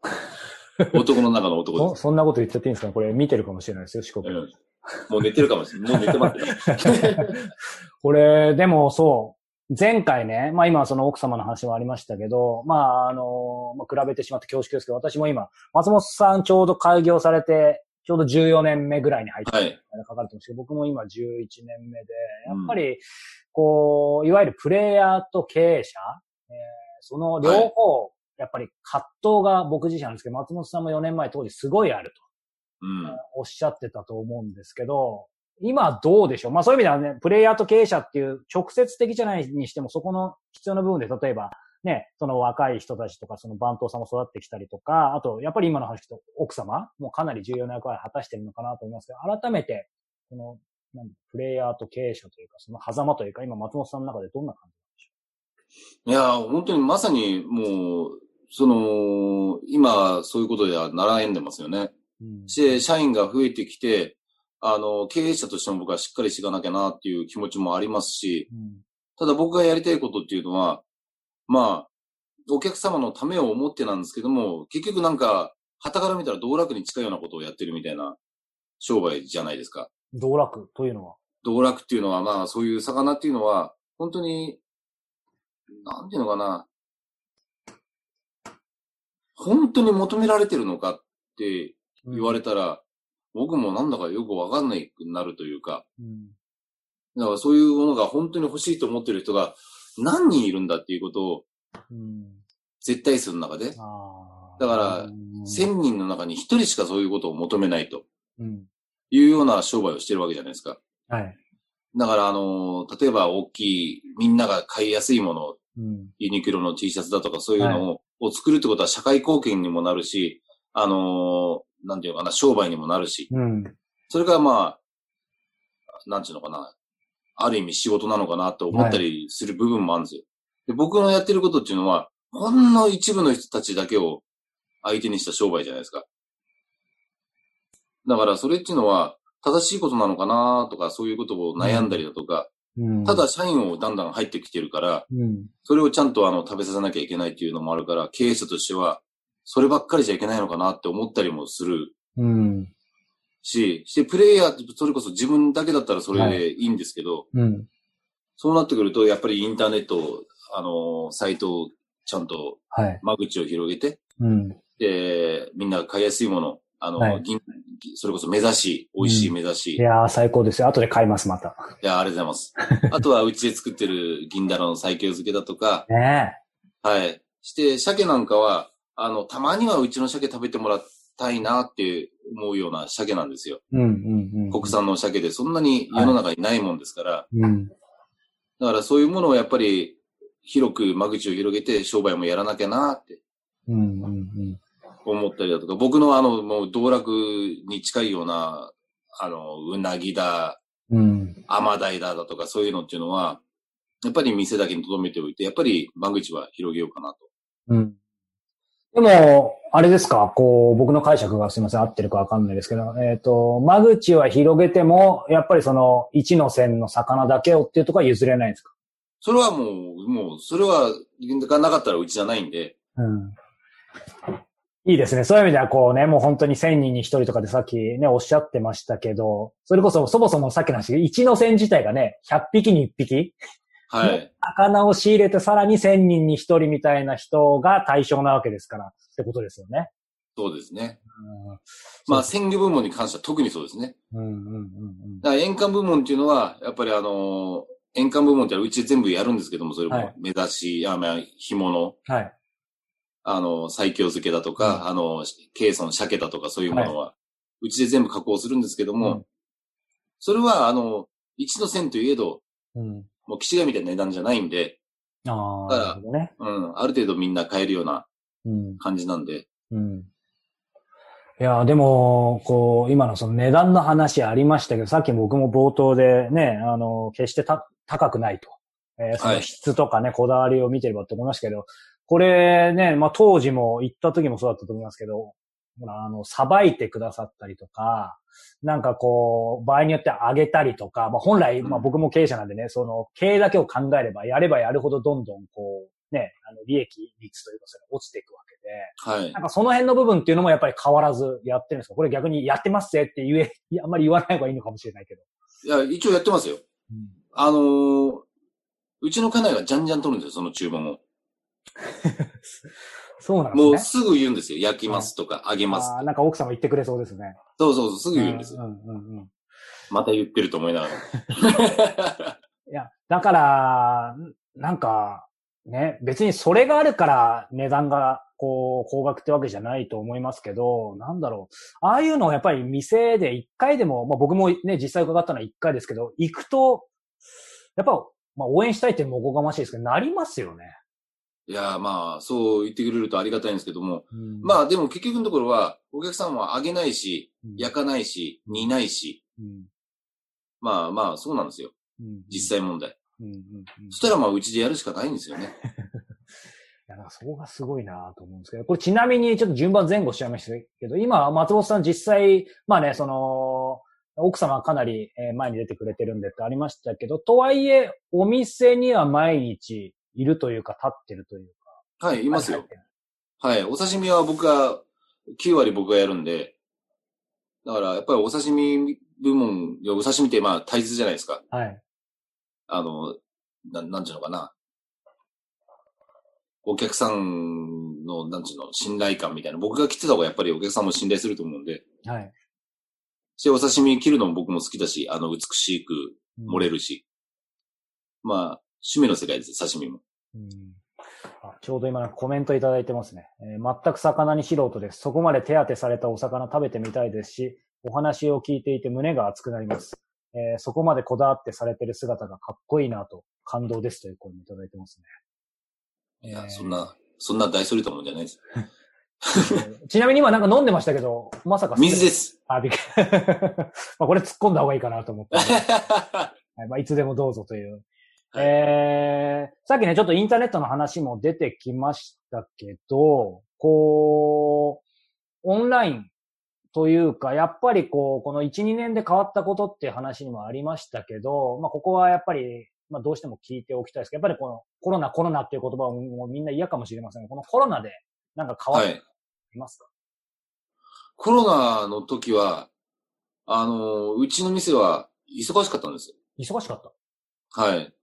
男の中の男です そ。そんなこと言っちゃっていいんですかこれ見てるかもしれないですよ、四国。うん、もう寝てるかもしれない。もう寝てますよ。これ、でもそう、前回ね、まあ今その奥様の話もありましたけど、まああの、まあ、比べてしまって恐縮ですけど、私も今、松本さんちょうど開業されて、ちょうど14年目ぐらいに入って、はい、書かれてますけど、僕も今11年目で、やっぱり、こう、いわゆるプレイヤーと経営者、えー、その両方、はい、やっぱり葛藤が僕自身なんですけど、松本さんも4年前当時すごいあると。うん、おっしゃってたと思うんですけど、今どうでしょう？まあそういう意味ではね、プレイヤーと経営者っていう直接的じゃないにしても、そこの必要な部分で、例えば、ね、その若い人たちとか、その番頭さんも育ってきたりとか、あと、やっぱり今の話と奥様もかなり重要な役割を果たしてるのかなと思いますけど、改めて、この、なんプレイヤーと経営者というか、その狭間というか、今松本さんの中でどんな感じでしょう？いや、本当にまさにもう、その、今、そういうことでは習えんでますよね。うん、で、社員が増えてきて、あの、経営者としても僕はしっかりしていかなきゃなっていう気持ちもありますし、うん、ただ僕がやりたいことっていうのは、まあ、お客様のためを思ってなんですけども、結局なんか、旗から見たら道楽に近いようなことをやってるみたいな商売じゃないですか。道楽というのは？道楽っていうのは、まあそういう魚っていうのは、本当に、なんていうのかな。本当に求められてるのかって言われたら、うん、僕もなんだかよくわかんないくなるというか、うん、だからそういうものが本当に欲しいと思ってる人が何人いるんだっていうことを、絶対数の中で。だから、1000人の中に1人しかそういうことを求めないと。いうような商売をしてるわけじゃないですか。はい。だから、あの、例えば大きい、みんなが買いやすいもの、うん、ユニクロの T シャツだとかそういうのを作るってことは社会貢献にもなるし、あの、なんていうかな、商売にもなるし、うん、それからまあ、なんていうのかな、ある意味仕事なのかなと思ったりする部分もあるんですよ。で僕のやってることっていうのは、ほんの一部の人たちだけを相手にした商売じゃないですか。だからそれっていうのは正しいことなのかなとかそういうことを悩んだりだとか、うん、ただ社員をだんだん入ってきてるから、うん、それをちゃんとあの食べさせなきゃいけないっていうのもあるから、経営者としてはそればっかりじゃいけないのかなって思ったりもする。うん、し、してプレイヤーってそれこそ自分だけだったらそれでいいんですけど、はいうん、そうなってくると、やっぱりインターネット、あの、サイトをちゃんと間口を広げて、はい、で、みんなが買いやすいもの、あの、はい、それこそ目指し、美味しい目指し。うん、いやー、最高ですよ。後で買います、また。いやありがとうございます。あとは、うちで作ってる銀だらの最強漬けだとか、ねはい。して、鮭なんかは、あの、たまにはうちの鮭食べてもらったいなって思うような鮭なんですよ。うんうんうん、国産の鮭でそんなに世の中にないもんですから、はいうん、だからそういうものをやっぱり広く間口を広げて商売もやらなきゃなって思ったりだとか、僕のあの、もう道楽に近いような、あの、うなぎだ、うん、甘鯛だだとかそういうのっていうのは、やっぱり店だけに留めておいて、やっぱり間口は広げようかなと。うん。でも、あれですか？こう、僕の解釈がすいません、合ってるかわかんないですけど、えっ、ー、と、間口は広げても、やっぱりその、一の線の魚だけをっていうところは譲れないんですか？それはもう、もう、それは、がなかったらうちじゃないんで。うん。いいですね。そういう意味ではこうね、もう本当に1000人に1人とかでさっきね、おっしゃってましたけど、それこそそもそもさっきの話、1の線自体がね、100匹に1匹はい。魚を仕入れてさらに1000人に1人みたいな人が対象なわけですから、ってことですよね。そうですね。うん、まあ、鮮魚部門に関しては特にそうですね。うんうんうんうん。だから円環部門っていうのは、やっぱりあの、円環部門ってうちで全部やるんですけども、それも目指し、はい、あ、干物。はい。あの、最強漬けだとか、うん、あの、ケイソン、鮭だとかそういうものは、はい、うちで全部加工するんですけども、うん、それは、あの、一の線といえど、うん、もう岸がみたいな値段じゃないんで、ああ、だから、ね、うん、ある程度みんな買えるような感じなんで。うん。うん、いや、でも、こう、今のその値段の話ありましたけど、さっき僕も冒頭でね、あの、決してた高くないと。えー、その質とかね、はい、こだわりを見てればと思いましたけど、これね、まあ当時も行った時もそうだったと思いますけど、あの、さばいてくださったりとか、なんかこう、場合によってあげたりとか、まあ本来、まあ僕も経営者なんでね、その、経営だけを考えれば、やればやるほどどんどんこう、ね、あの、利益率というかそれ落ちていくわけで、はい。なんかその辺の部分っていうのもやっぱり変わらずやってるんですかこれ逆にやってますぜって言え、あんまり言わない方がいいのかもしれないけど。いや、一応やってますよ。うん、あのー、うちの家内がじゃんじゃん取るんですよ、その注文を。そうなんですね。もうすぐ言うんですよ。焼きますとか、揚げます。あなんか奥さんも言ってくれそうですね。そうそうそう、すぐ言うんですよ。うんうんうん、また言ってると思いながら。いや、だから、なんか、ね、別にそれがあるから値段がこう、高額ってわけじゃないと思いますけど、なんだろう。ああいうのをやっぱり店で一回でも、まあ僕もね、実際伺ったのは一回ですけど、行くと、やっぱ、まあ応援したいってもおこがましいですけど、なりますよね。いや、まあ、そう言ってくれるとありがたいんですけども、うん、まあでも結局のところは、お客さんは揚げないし、焼かないし、煮ないし、うん、まあまあ、そうなんですよ。うん、実際問題。そしたらまあ、うちでやるしかないんですよね。や、なんかそこがすごいなと思うんですけど、これちなみにちょっと順番前後しちゃいましたけど、今、松本さん実際、まあね、その、奥様はかなり前に出てくれてるんでってありましたけど、とはいえ、お店には毎日いるというか、立ってるというか。はい、いますよ。はい、お刺身は僕が、9割僕がやるんで、だからやっぱりお刺身部門、お刺身ってまあ大切じゃないですか。はい。あの、ななんていうのかな。お客さんの、なんちゅうの、信頼感みたいな。僕が切ってた方がやっぱりお客さんも信頼すると思うんで。はい。してお刺身切るのも僕も好きだし、あの、美しく盛れるし。うん、まあ、趣味の世界です、刺身も。うんあちょうど今コメントいただいてますね、えー、全く魚に素人です。そこまで手当てされたお魚食べてみたいですし、お話を聞いていて胸が熱くなります。えー、そこまでこだわってされてる姿がかっこいいなと感動ですという声もいただいてますね。いや、そんな、そんな大それたもんじゃないです。ちなみに今なんか飲んでましたけど、まさか。水です。あ、びっくり。まあこれ突っ込んだ方がいいかなと思って。はいまあ、いつでもどうぞという。はい、えー、さっきね、ちょっとインターネットの話も出てきましたけど、こう、オンラインというか、やっぱりこう、この1、2年で変わったことっていう話にもありましたけど、まあここはやっぱりまあどうしても聞いておきたいですけど、やっぱりこのコロナコロナっていう言葉をもうみんな嫌かもしれませんが、このコロナでなんか変わっていますか、はい、コロナの時は、あの、うちの店は忙しかったんですよ。忙しかった？はい。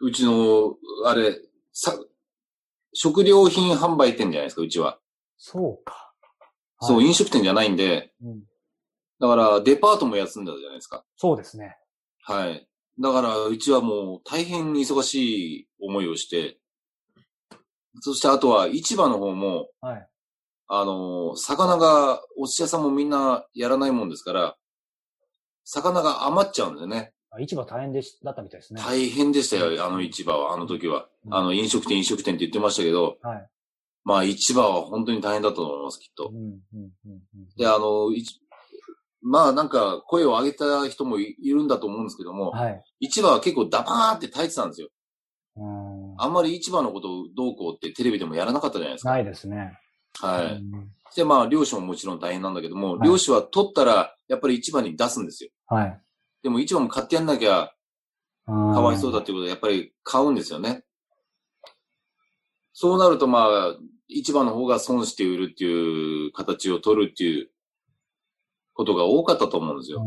うちの、あれ、さ、食料品販売店じゃないですか、うちは。そうか。はい、そう、飲食店じゃないんで、うん、だからデパートも休んだじゃないですか。そうですね。はい。だから、うちはもう大変忙しい思いをして、そしてあとは市場の方も、はい、あの、魚が、お寿司屋さんもみんなやらないもんですから、魚が余っちゃうんだよね。市場大変でし、だったみたいですね。大変でしたよ、あの市場は、あの時は。うん、あの、飲食店、飲食店って言ってましたけど、はい、まあ、市場は本当に大変だったと思います、きっと。うんうんうんうん、で、あの、まあなんか声を上げた人もいるんだと思うんですけども、はい、市場は結構ダバーって耐えてたんですよ。あんまり市場のことをどうこうってテレビでもやらなかったじゃないですか。ないですね。はい。で、まあ、漁師ももちろん大変なんだけども、はい、漁師は取ったら、やっぱり市場に出すんですよ。はい。でも市場も買ってやんなきゃ、かわいそうだっていうことで、やっぱり買うんですよね。そうなると、まあ、市場の方が損して売るっていう形を取るっていうことが多かったと思うんですよ。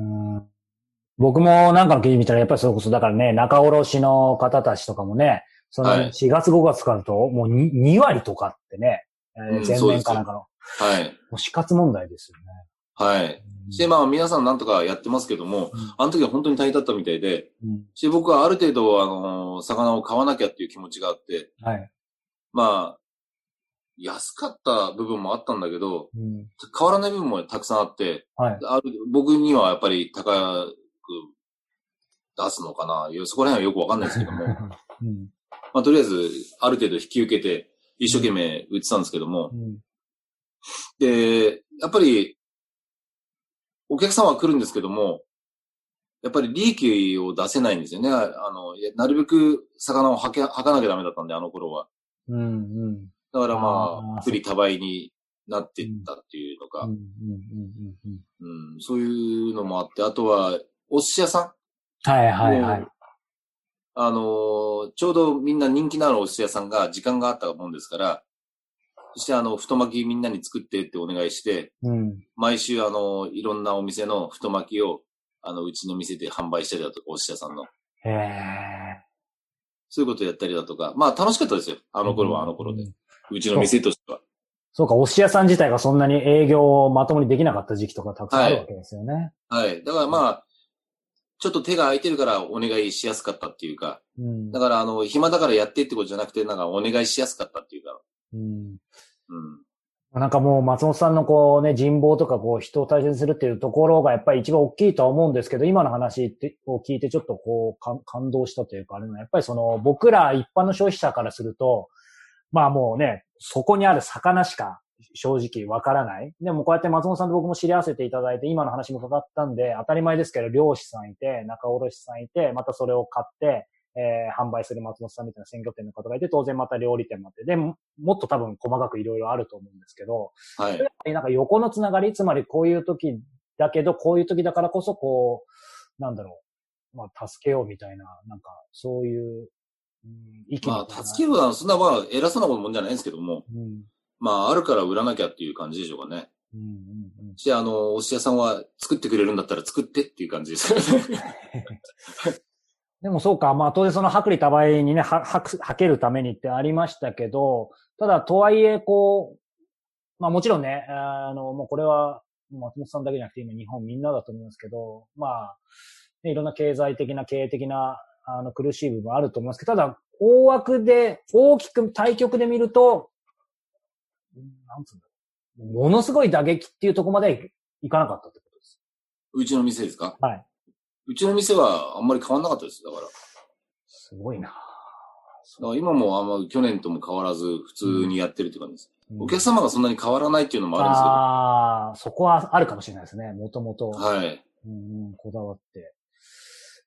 僕もなんかの記事見たら、やっぱりそれこそ、だからね、仲卸の方たちとかもね、その4月5月からと、もう 2, 2割とかってね、えー、前年かなんかの。はい。死活問題ですよね。はい。で、まあ皆さんなんとかやってますけども、うん、あの時は本当に大変だったみたいで、うん、で僕はある程度、あの、魚を買わなきゃっていう気持ちがあって、はい。まあ、安かった部分もあったんだけど、うん、変わらない部分もたくさんあって、はい、ある僕にはやっぱり高く出すのかな。そこら辺はよくわかんないですけども、うん、まあ、とりあえず、ある程度引き受けて、一生懸命売ってたんですけども、うん、で、やっぱり、お客さんは来るんですけども、やっぱり利益を出せないんですよね。あの、なるべく魚を吐け、吐かなきゃダメだったんで、あの頃は。うんうん。だからまあ、不利多売になっていったっていうのが、そういうのもあって、あとは、お寿司屋さんはいはいはい。あのー、ちょうどみんな人気のあるお寿司屋さんが時間があったもんですから、そしてあの、太巻きみんなに作ってってお願いして、うん、毎週あの、いろんなお店の太巻きを、あの、うちの店で販売したりだとか、お寿司屋さんの。へえ。そういうことやったりだとか、まあ楽しかったですよ。あの頃はあの頃で。うちの店としては。そうか、お寿司屋さん自体がそんなに営業をまともにできなかった時期とかたくさんあるわけですよね。はい。はい、だからまあ、ちょっと手が空いてるからお願いしやすかったっていうか、うん、だからあの、暇だからやってってことじゃなくて、なんかお願いしやすかったっていうか、うん。うんなんかもう松本さんのこうね、人望とかこう人を大切にするっていうところがやっぱり一番大きいとは思うんですけど、今の話を聞いてちょっとこう感動したというか、あれやっぱりその僕ら一般の消費者からすると、まあもうね、そこにある魚しか正直わからない。でもこうやって松本さんと僕も知り合わせていただいて、今の話も伺ったんで、当たり前ですけど、漁師さんいて、仲卸さんいて、またそれを買って、えー、販売する松本さんみたいな鮮魚店の方がいて、当然また料理店もあって、で、もっと多分細かくいろいろあると思うんですけど、はい。やっぱりなんか横のつながり、つまりこういう時だけど、こういう時だからこそ、こう、なんだろう、まあ、助けようみたいな、なんか、そういう、うん、意見まあ、助けようは、そんなまあ、偉そうなもんじゃないんですけども、うん、まあ、あるから売らなきゃっていう感じでしょうかね。うんうんうん。して、あの、お寿司屋さんは作ってくれるんだったら作ってっていう感じです でもそうか、まあ当然その薄利多売にね、は、は、はけるためにってありましたけど、ただとはいえ、こう、まあもちろんね、あの、もうこれは松本さんだけじゃなくて今日本みんなだと思いますけど、まあ、ね、いろんな経済的な経営的なあの苦しい部分あると思いますけど、ただ大枠で大きく対局で見ると、なんつうんだろう。ものすごい打撃っていうところまでいかなかったってことです。うちの店ですか？はい。うちの店はあんまり変わんなかったです。だから。すごいな今もあんま去年とも変わらず普通にやってるって感じです。うん、お客様がそんなに変わらないっていうのもあるんですけど。ああ、そこはあるかもしれないですね。もともと。はい。うん、こだわって。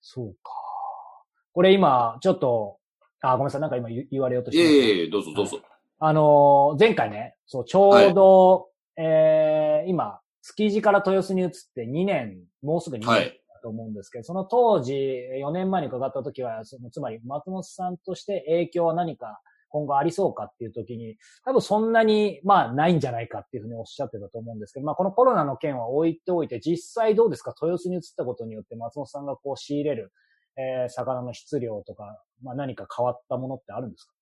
そうか。これ今、ちょっと、あ、ごめんなさい。なんか今言われようとして。いえいえ、どうぞどうぞ。はいあのー、前回ね、そう、ちょうど、はい、えー、今、築地から豊洲に移って2年、もうすぐ2年だと思うんですけど、はい、その当時、4年前に伺った時は、そのつまり松本さんとして影響は何か今後ありそうかっていう時に、多分そんなに、まあ、ないんじゃないかっていうふうにおっしゃってたと思うんですけど、まあ、このコロナの件は置いておいて、実際どうですか？豊洲に移ったことによって松本さんがこう仕入れる、えー、魚の質量とか、まあ、何か変わったものってあるんですか？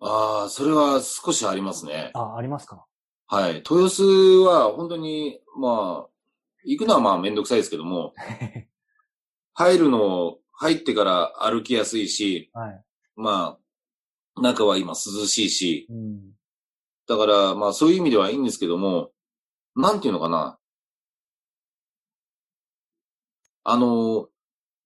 ああ、それは少しありますね。あ、ありますか？はい。豊洲は本当に、まあ、行くのはまあめんどくさいですけども、入るの、入ってから歩きやすいし、はい、まあ、中は今涼しいし、うん、だからまあそういう意味ではいいんですけども、なんていうのかな。あの、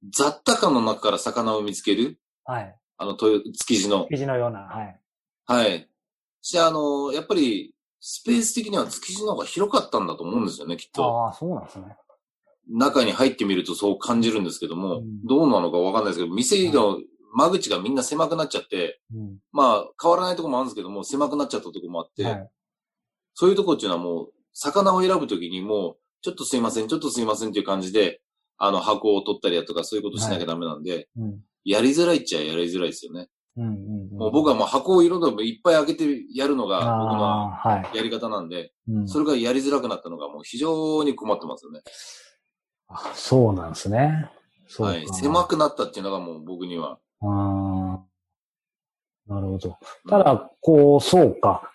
雑多感の中から魚を見つける。はい。あの、豊、築地の。築地のような、はい。はい。して、あの、やっぱり、スペース的には築地の方が広かったんだと思うんですよね、きっと。ああ、そうなんですね。中に入ってみるとそう感じるんですけども、うん、どうなのかわかんないですけど、店の間口がみんな狭くなっちゃって、うん、まあ、変わらないとこもあるんですけども、狭くなっちゃったとこもあって、はい、そういうとこっていうのはもう、魚を選ぶときにもう、ちょっとすいません、ちょっとすいませんっていう感じで、あの、箱を取ったりだとか、そういうことしなきゃダメなんで、はいうん、やりづらいっちゃやりづらいですよね。うんうんうん、もう僕はもう箱をいろんないっぱい開けてやるのが僕のやり方なんで、はいうん、それがやりづらくなったのがもう非常に困ってますよね。あそうなんですね。はい。狭くなったっていうのがもう僕には。あなるほど。ただ、こう、そうか。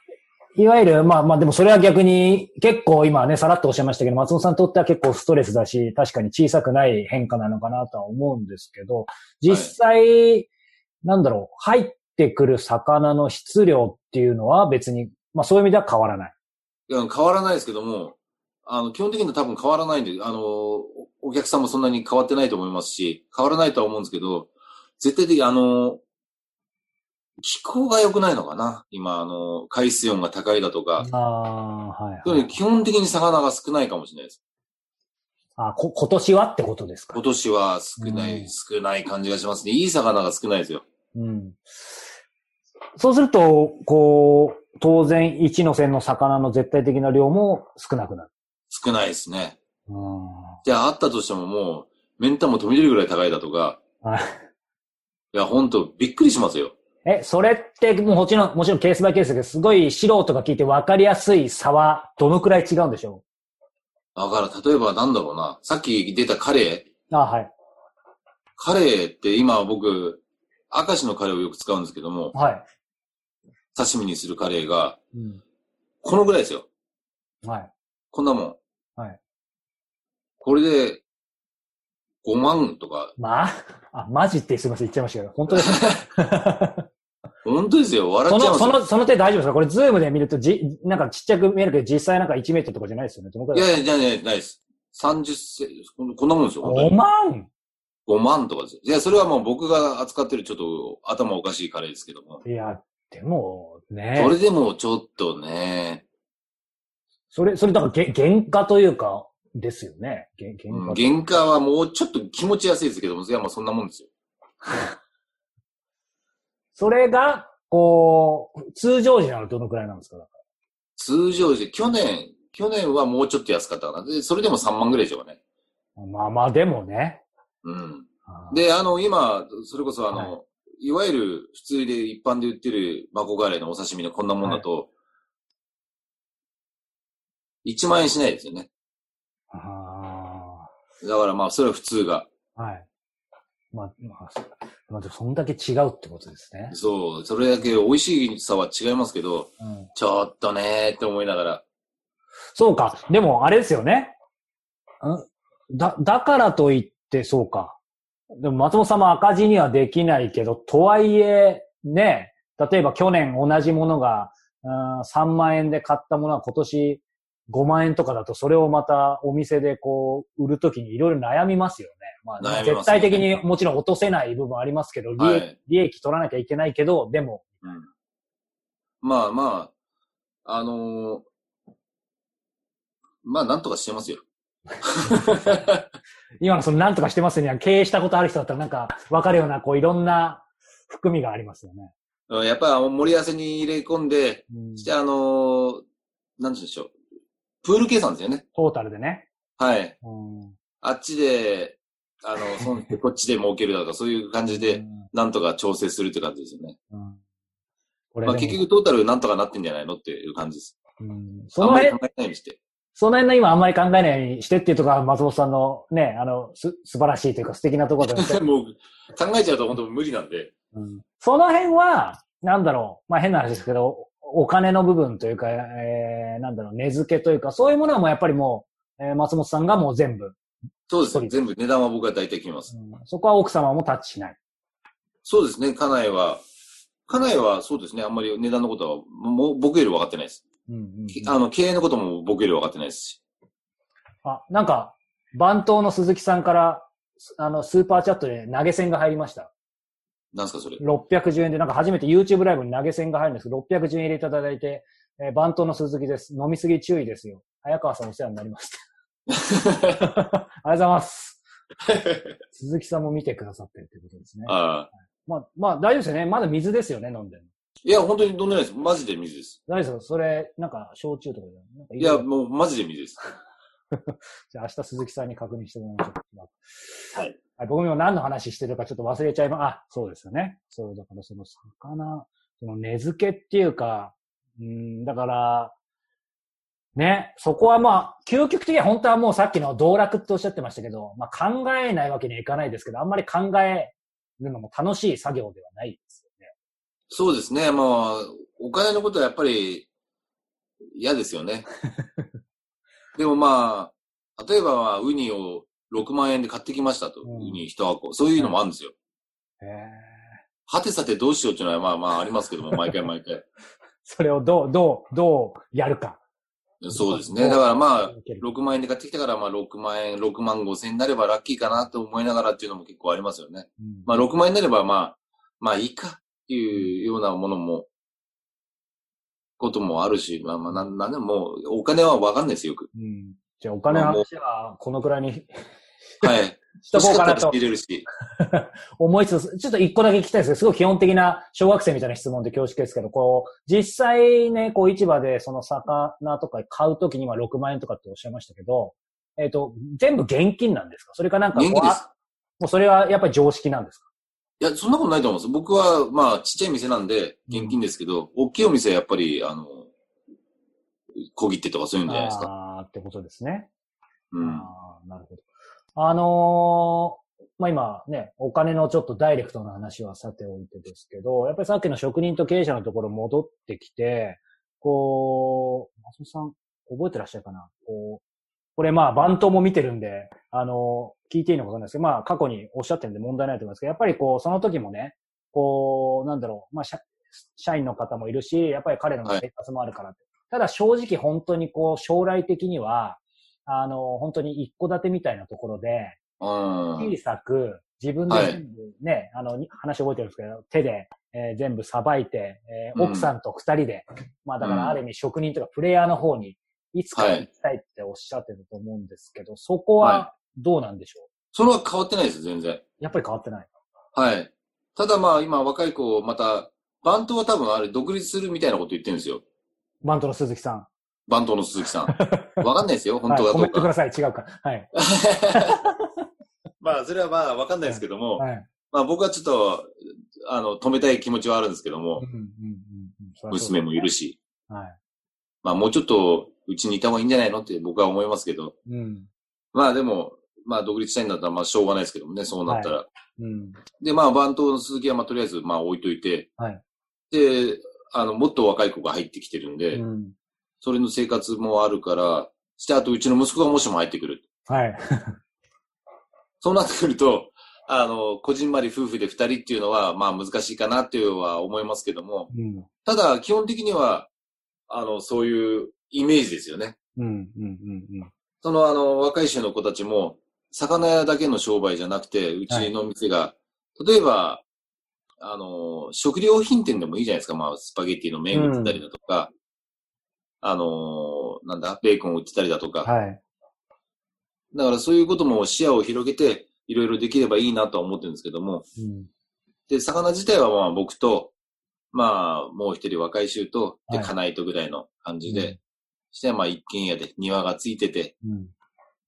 いわゆる、まあまあでもそれは逆に結構今ね、さらっとおっしゃいましたけど、松本さんにとっては結構ストレスだし、確かに小さくない変化なのかなとは思うんですけど、実際、はい、なんだろう、入ってくる魚の質量っていうのは別に、まあそういう意味では変わらない。いや、変わらないですけども、あの、基本的には多分変わらないんで、あの、お客さんもそんなに変わってないと思いますし、変わらないとは思うんですけど、絶対的にあの、気候が良くないのかな今、あの、海水温が高いだとか。ああ、はい、はい、基本的に魚が少ないかもしれないです。あこ、今年はってことですか？今年は少ない、うん、少ない感じがしますね。いい魚が少ないですよ。うん。そうすると、こう、当然1の線の魚の絶対的な量も少なくなる。少ないですね。じゃああったとしてももう、メンタも飛び出るぐらい高いだとか。はい。いや、ほんと、びっくりしますよ。え、それってももちろん、もちろんケースバイケースだけど、すごい素人が聞いて分かりやすい差はどのくらい違うんでしょう？だから、例えばなんだろうな。さっき出たカレー。あはい。カレーって今僕、明石のカレーをよく使うんですけども。はい。刺身にするカレーが、うん、このぐらいですよ。はい。こんなもん。はい。これで、5万とか。まあ、あ、マジってすみません、言っちゃいましたけど、本当です 本当ですよ、笑っちゃいますその、その、その手大丈夫ですか？これズームで見るとじ、なんかちっちゃく見えるけど、実際なんか1メートルとかじゃないですよね。どのくらい？いやいや、じゃないです。30セこんなもんですよ。5万 ?5 万とかです。いや、それはもう僕が扱ってるちょっと頭おかしいカレーですけども。いや、でも、ね。それでもちょっとね。それ、それだからげ、原価というか、ですよね。原価、うん、原価はもうちょっと気持ちやすいですけども、いや、まあそんなもんですよ。それが、こう、通常時ならどのくらいなんですか？通常時、去年、去年はもうちょっと安かったかな。で、それでも3万ぐらいでしょうかね。まあまあ、でもね。うん。で、あの、今、それこそあの、はい、いわゆる普通で一般で売ってるマコガレーのお刺身のこんなもんだと、はい、1万円しないですよね。ああ。だからまあ、それは普通が。はい。まあ、まあ、まあ、そんだけ違うってことですね。そう、それだけ美味しさは違いますけど、うん、ちょっとねーって思いながら。そうか。でも、あれですよね。ん？だ、だからといってそうか。でも松本さんも赤字にはできないけど、とはいえ、ね、例えば去年同じものが、うん、3万円で買ったものは今年5万円とかだと、それをまたお店でこう、売るときにいろいろ悩みますよね。まあ、絶対的にもちろん落とせない部分ありますけど、利益はい、利益取らなきゃいけないけど、でも。うん、まあまあ、あのー、まあなんとかしてますよ。今のそのなんとかしてますには経営したことある人だったらなんか分かるような、こういろんな含みがありますよね。やっぱり盛り合わせに入れ込んで、うん、してあのー、なんでしょう。プール計算ですよね。トータルでね。はい。うん、あっちで、あの、そんこっちで儲けるだとか、そういう感じで、なんとか調整するって感じですよね。うん、これまあ結局トータルなんとかなってんじゃないのっていう感じです。うん、その辺、考えないようにして。その辺の今あんまり考えないようにしてっていうところは松本さんのね、あの、す、素晴らしいというか素敵なところで。もう、考えちゃうと本当無理なんで。うん、その辺は、なんだろう、まあ変な話ですけど、お金の部分というか、えー、なんだろう、値付けというか、そういうものはもうやっぱりもう、えー、松本さんがもう全部。そうですね。全部値段は僕は大体決めます、うん。そこは奥様もタッチしない。そうですね。家内は、家内はそうですね。あんまり値段のことは、もう僕より分かってないです。うんうんうん、あの、経営のことも僕より分かってないですし。あ、なんか、番頭の鈴木さんから、あの、スーパーチャットで投げ銭が入りました。なんすかそれ ?610 円で、なんか初めて YouTube ライブに投げ銭が入るんですけど、610円入れていただいて、えー、番頭の鈴木です。飲みすぎ注意ですよ。早川さんお世話になりました。ありがとうございます。鈴木さんも見てくださってるということですね。ああ。まあ、まあ、大丈夫ですよね。まだ水ですよね、飲んでるいや、本当に飲んでないです。マジで水です。大丈夫ですそれ、なんか、焼酎とかじゃないいや、もう、マジで水です。じゃあ、明日鈴木さんに確認してもらいましょう。はい。僕も何の話してるかちょっと忘れちゃいま、あ、そうですよね。そう、だからその魚、その根付けっていうか、うん、だから、ね、そこはまあ、究極的には本当はもうさっきの道楽っておっしゃってましたけど、まあ考えないわけにはいかないですけど、あんまり考えるのも楽しい作業ではないですよね。そうですね。まあ、お金のことはやっぱり嫌ですよね。でもまあ、例えば、まあ、ウニを6万円で買ってきましたと。うん、ウニ1箱。そういうのもあるんですよ。へ、えはてさてどうしようっていうのはまあまあありますけども、毎回毎回。それをどう、どう、どうやるか。そうですね。だからまあ、6万円で買ってきたから、まあ6万円、6万5千円になればラッキーかなと思いながらっていうのも結構ありますよね。うん、まあ6万円になればまあ、まあいいかっていうようなものも、こともあるし、まあまあなん、なんでも、お金はわかんないですよ、よく。うん。じゃあお金の話はこのくらいにはい。しとこうかなと。入れるし。思いつつ、ちょっと一個だけ聞きたいですけど、すごい基本的な小学生みたいな質問で恐縮ですけど、こう、実際ね、こう市場でその魚とか買うときには6万円とかっておっしゃいましたけど、えっ、ー、と、全部現金なんですか？それかなんかこう、もうそれはやっぱり常識なんですか？いや、そんなことないと思います。僕は、まあ、ちっちゃい店なんで、現金ですけど、うん、大きいお店はやっぱり、あの、小切手とかそういうんじゃないですか。ああ、ってことですね。うん。あなるほど。あのー、まあ、今ね、お金のちょっとダイレクトな話はさておいてですけど、やっぱりさっきの職人と経営者のところ戻ってきて、こう、松本さん、覚えてらっしゃるかな？こう、これまあ、バントも見てるんで、あの、聞いていいのかわかんないですけど、まあ、過去におっしゃってるんで問題ないと思いますけど、やっぱりこう、その時もね、こう、なんだろう、まあ、社社員の方もいるし、やっぱり彼の生活もあるからって。はい、ただ正直本当にこう、将来的には、あの、本当に一戸建てみたいなところで、小さく、自分で全部ね、はい、あの、話覚えてるんですけど、手で、えー、全部さばいて、えー、奥さんと二人で、うん、まあだからある意味職人とかプレイヤーの方に、いつか行きたいっておっしゃってると思うんですけど、そこはどうなんでしょう、はい、それは変わってないです、全然。やっぱり変わってない。はい。ただまあ今若い子、また、バントは多分あれ独立するみたいなこと言ってるんですよ。バントの鈴木さん。バントの鈴木さん。わかんないですよ、本当はどうか。はい、コメントください、違うか。はい。まあ、それはまあ、わかんないですけども、はい、まあ僕はちょっと、あの、止めたい気持ちはあるんですけども、娘もいるし、はい、まあもうちょっと、うちにいた方がいいんじゃないのって僕は思いますけど、うん、まあでも、まあ独立したいんだったら、まあしょうがないですけどもね、そうなったら。はい、うん、で、まあ番頭の鈴木はまあとりあえずまあ置いといて、はい、で、あの、もっと若い子が入ってきてるんで、うん、それの生活もあるから、して、あとうちの息子がもしも入ってくる。はい。そうなってくると、あの、こじんまり夫婦で二人っていうのは、まあ難しいかなっていうのは思いますけども、うん、ただ、基本的には、あの、そういうイメージですよね。うん、うん、うん。その、あの、若い衆の子たちも、魚屋だけの商売じゃなくて、うちの店が、はい、例えば、あの、食料品店でもいいじゃないですか。まあ、スパゲッティの麺売ってたりだとか、うん、あの、なんだ、ベーコン売ってたりだとか。はい。だからそういうことも視野を広げて、いろいろできればいいなとは思ってるんですけども。うん、で、魚自体はまあ僕と、まあ、もう一人若い衆と、で、家内とぐらいの感じで、はい、してまあ一軒家で庭がついてて、うん、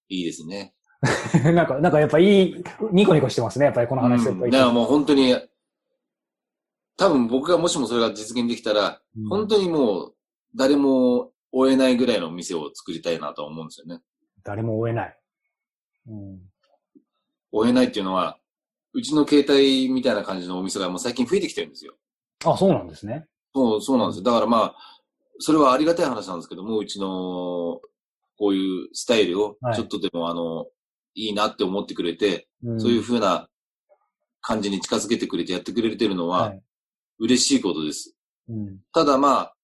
いいですね。なんか、なんかやっぱいい、ニコニコしてますね、やっぱりこの話、うん、だからもう本当に、多分僕がもしもそれが実現できたら、うん、本当にもう誰も追えないぐらいの店を作りたいなと思うんですよね。誰も追えない。うん、追えないっていうのは、うちの携帯みたいな感じのお店がもう最近増えてきてるんですよ。あ、そうなんですね。そう、そうなんですよ。だからまあ、それはありがたい話なんですけども、うちのこういうスタイルをちょっとでも、はい、あの、いいなって思ってくれて、うん、そういうふうな感じに近づけてくれてやってくれてるのは、はい、嬉しいことです。うん、ただまあ、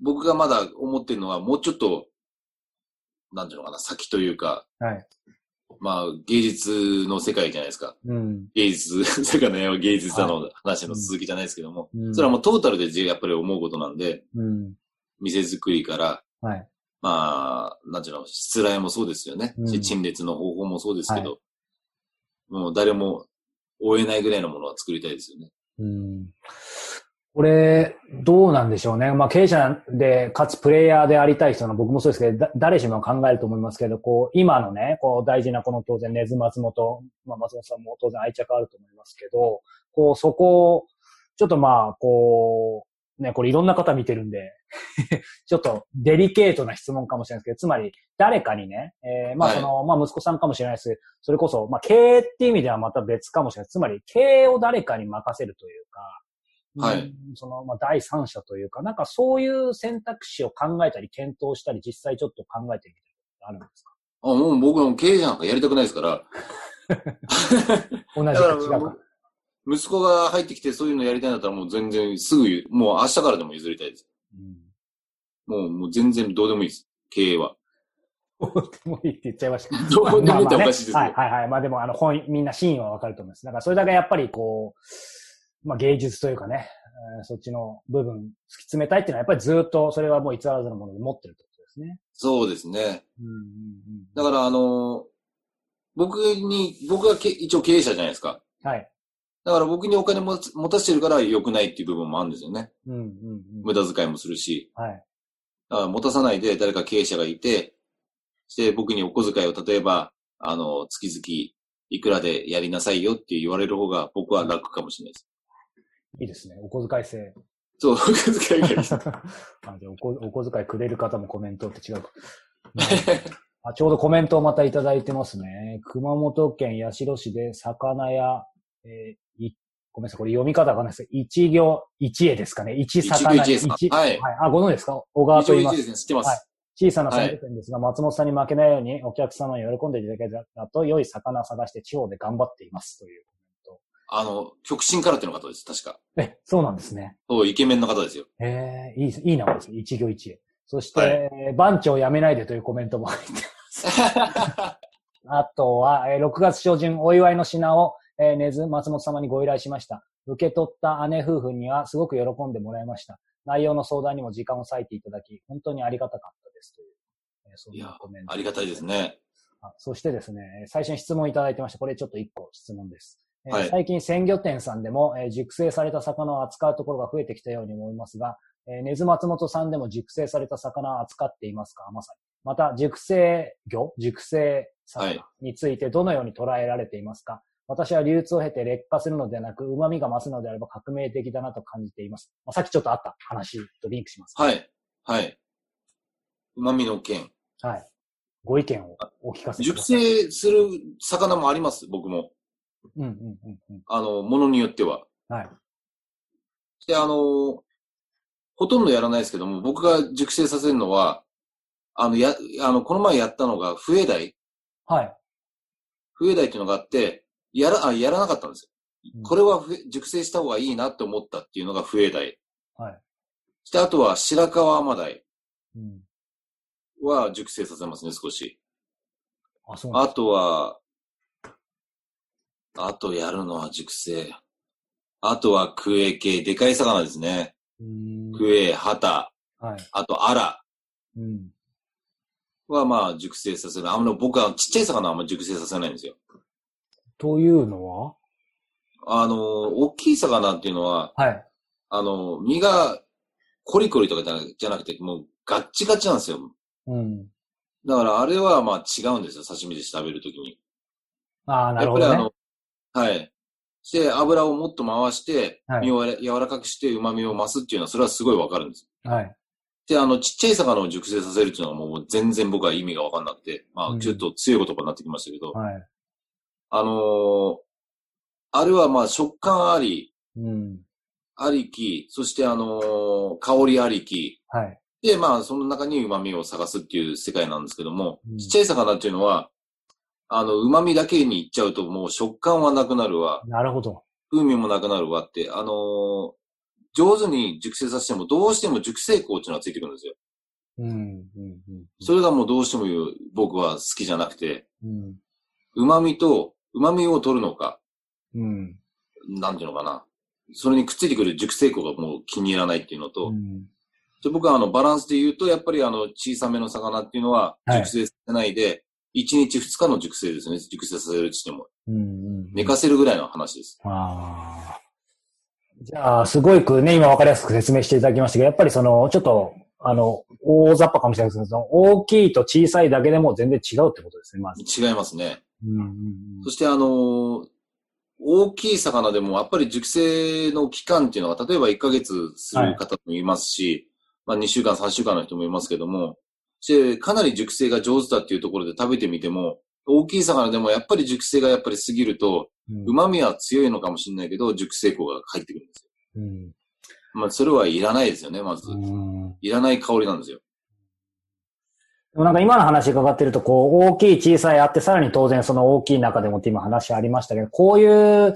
僕がまだ思ってるのは、もうちょっと、なんていうのかな、先というか、はい、まあ、芸術の世界じゃないですか。うん、芸術、魚屋は芸術だの話の続きじゃないですけども、うん、それはもうトータルでやっぱり思うことなんで、うん、店作りから、はい、まあ、なんていうの、失礼もそうですよね。うん、陳列の方法もそうですけど、はい、もう誰も追えないぐらいのものは作りたいですよね。うんこれ、どうなんでしょうね。まあ、経営者で、かつプレイヤーでありたい人の僕もそうですけど、誰しも考えると思いますけど、こう、今のね、こう、大事なこの当然、根津松本、まあ、松本さんも当然愛着あると思いますけど、こう、そこを、ちょっとまあ、こう、ね、これいろんな方見てるんで ちょっとデリケートな質問かもしれないですけど、つまり誰かにね、えー、まあその、はい、まあ息子さんかもしれないです。それこそ、まあ経営っていう意味ではまた別かもしれない。つまり経営を誰かに任せるというか、はい。その、まあ、第三者というか、なんかそういう選択肢を考えたり、検討したり、実際ちょっと考えてみたことあるんですか？あ、もう僕の経営者なんかやりたくないですから。同じか違うか。息子が入ってきてそういうのやりたいんだったらもう全然すぐ、もう明日からでも譲りたいです。うん、もう、もう全然どうでもいいです。経営は。どうでもいいって言っちゃいました。どうでもいいっておかしいです、ね、はいはいはい。まあでも、あの、本、みんな真意はわかると思います。だからそれだけやっぱりこう、まあ、芸術というかね、えー、そっちの部分突き詰めたいっていうのはやっぱりずっとそれはもう偽らずのもので持ってるってことですね。そうですね。うんうんうん、だからあの、僕に、僕はけ一応経営者じゃないですか。はい。だから僕にお金も持たせてるから良くないっていう部分もあるんですよね。うんうんうん、無駄遣いもするし。はい。だから持たさないで誰か経営者がいて、して僕にお小遣いを例えば、あの、月々いくらでやりなさいよって言われる方が僕は楽かもしれないです。いいですね。お小遣い制。そう、お小遣いがいいです。あでおお小遣いくれる方もコメントって違うか。あちょうどコメントをまたいただいてますね。熊本県八代市で魚屋、えごめんなさい、これ読み方がないです。一行、一絵ですかね。一魚屋。一一はい。はい。あ、ご存知ですか？小川と言います。一ですね、知ってます。はい。小さな鮮魚店ですが、はい、松本さんに負けないようにお客様に喜んでいただけたと良い魚を探して地方で頑張っていますというコメント。あの、極真空手の方です、確か。え、そうなんですね。そう、イケメンの方ですよ。ええー、いい、いい名前ですね。一行一会。そして、はい、番長辞めないでというコメントも入ってます。あとは、えー、6月初旬お祝いの品を、えー、根津松本様にご依頼しました。受け取った姉夫婦にはすごく喜んでもらいました。内容の相談にも時間を割いていただき、本当にありがたかったですという、えー、そんなコメント。ありがたいですね。そしてですね、最初に質問いただいてました。これちょっと一個質問です。はい、最近鮮魚店さんでも、えー、熟成された魚を扱うところが増えてきたように思いますが、えー、根津松本さんでも熟成された魚を扱っていますか？まさに。また、熟成魚熟成魚についてどのように捉えられていますか、はい、私は流通を経て劣化するのではなく、旨味が増すのであれば革命的だなと感じています。まあ、さっきちょっとあった話とリンクします。はい。はい。旨味の件。はい。ご意見をお聞かせ熟成する魚もあります、僕も。うんうんうんうん。あの、ものによっては。はい。で、あの、ほとんどやらないですけども、僕が熟成させるのは、あの、や、あの、この前やったのが、笛台。はい。笛台っていうのがあって、やら、あ、やらなかったんですよ。うん、これは熟成した方がいいなって思ったっていうのが笛台。はい。して、あとは白川甘鯛。うん。は熟成させますね、少し。あ、そうあとは、あとやるのは熟成。あとはクエ系、でかい魚ですね。クエ、ハタ、はい、あとアラ。うん。はまあ熟成させる。あの、僕はちっちゃい魚はあんま熟成させないんですよ。というのは？あの、大きい魚っていうのは、はい。あの、身がコリコリとかじゃなくて、もうガッチガチなんですよ。うん。だからあれはまあ違うんですよ、刺身で食べるときに。ああ、なるほど、ね、やっぱりあの、はい。して、油をもっと回して、身を柔らかくして旨味を増すっていうのは、それはすごいわかるんです。はい。で、あの、ちっちゃい魚を熟成させるっていうのはもう全然僕は意味がわかんなくて、まあ、ちょっと強い言葉になってきましたけど、うん、はい。あのー、あれはまあ食感あり、うん。ありき、そしてあのー、香りありき、はい。で、まあ、その中に旨味を探すっていう世界なんですけども、うん、ちっちゃい魚っていうのは、あの、旨味だけにいっちゃうともう食感はなくなるわ。なるほど。風味もなくなるわって、あのー、上手に熟成させてもどうしても熟成香っていうのがついてくるんですよ。うん、うん、うん。それがもうどうしても僕は好きじゃなくて、うん。旨味と、旨味を取るのか、うん。なんていうのかな。それにくっついてくる熟成香がもう気に入らないっていうのと、うん、で僕はあのバランスで言うと、やっぱりあの小さめの魚っていうのは熟成させないで、1日2日の熟成ですね。熟成させるとしても。うんうんうん、寝かせるぐらいの話です。ああ。じゃあ、すごいくね、今わかりやすく説明していただきましたけど、やっぱりその、ちょっと、あの、大雑把かもしれないですけど、大きいと小さいだけでも全然違うってことですね、まず。違いますね。うんうんうん、そしてあの大きい魚でもやっぱり熟成の期間っていうのは、例えば1ヶ月する方もいますし、はい、まあ2週間、3週間の人もいますけども、してかなり熟成が上手だっていうところで食べてみても、大きい魚でもやっぱり熟成がやっぱり過ぎると、旨、うん、味は強いのかもしれないけど、熟成香が入ってくるんですよ。うん、まあ、それはいらないですよね、まず。いらない香りなんですよ。でもなんか今の話伺ってると、こう、大きい小さいあって、さらに当然その大きい中でもって今話ありましたけど、こういう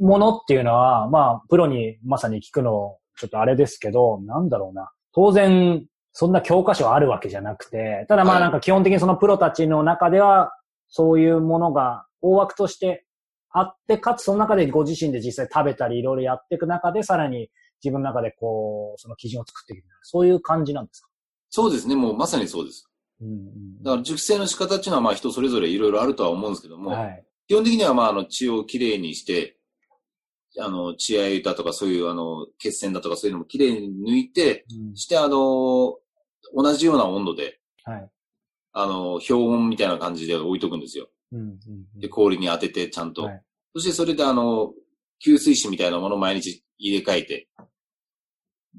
ものっていうのは、まあ、プロにまさに聞くの、ちょっとあれですけど、なんだろうな。当然、そんな教科書あるわけじゃなくて、ただまあなんか基本的にそのプロたちの中では、そういうものが大枠としてあって、かつその中でご自身で実際食べたりいろいろやっていく中で、さらに自分の中でこう、その基準を作っていく。そういう感じなんですか？そうですね。もうまさにそうです。うんうん、だから熟成の仕方っていうのはまあ人それぞれいろいろあるとは思うんですけども、はい、基本的にはまああの血をきれいにして、あの、血合いだとかそういうあの、血栓だとかそういうのもきれいに抜いて、うん、してあの、同じような温度で、はい、あの、氷温みたいな感じで置いとくんですよ。うんうんうん、で、氷に当ててちゃんと。はい、そしてそれであの、吸水紙みたいなものを毎日入れ替えて、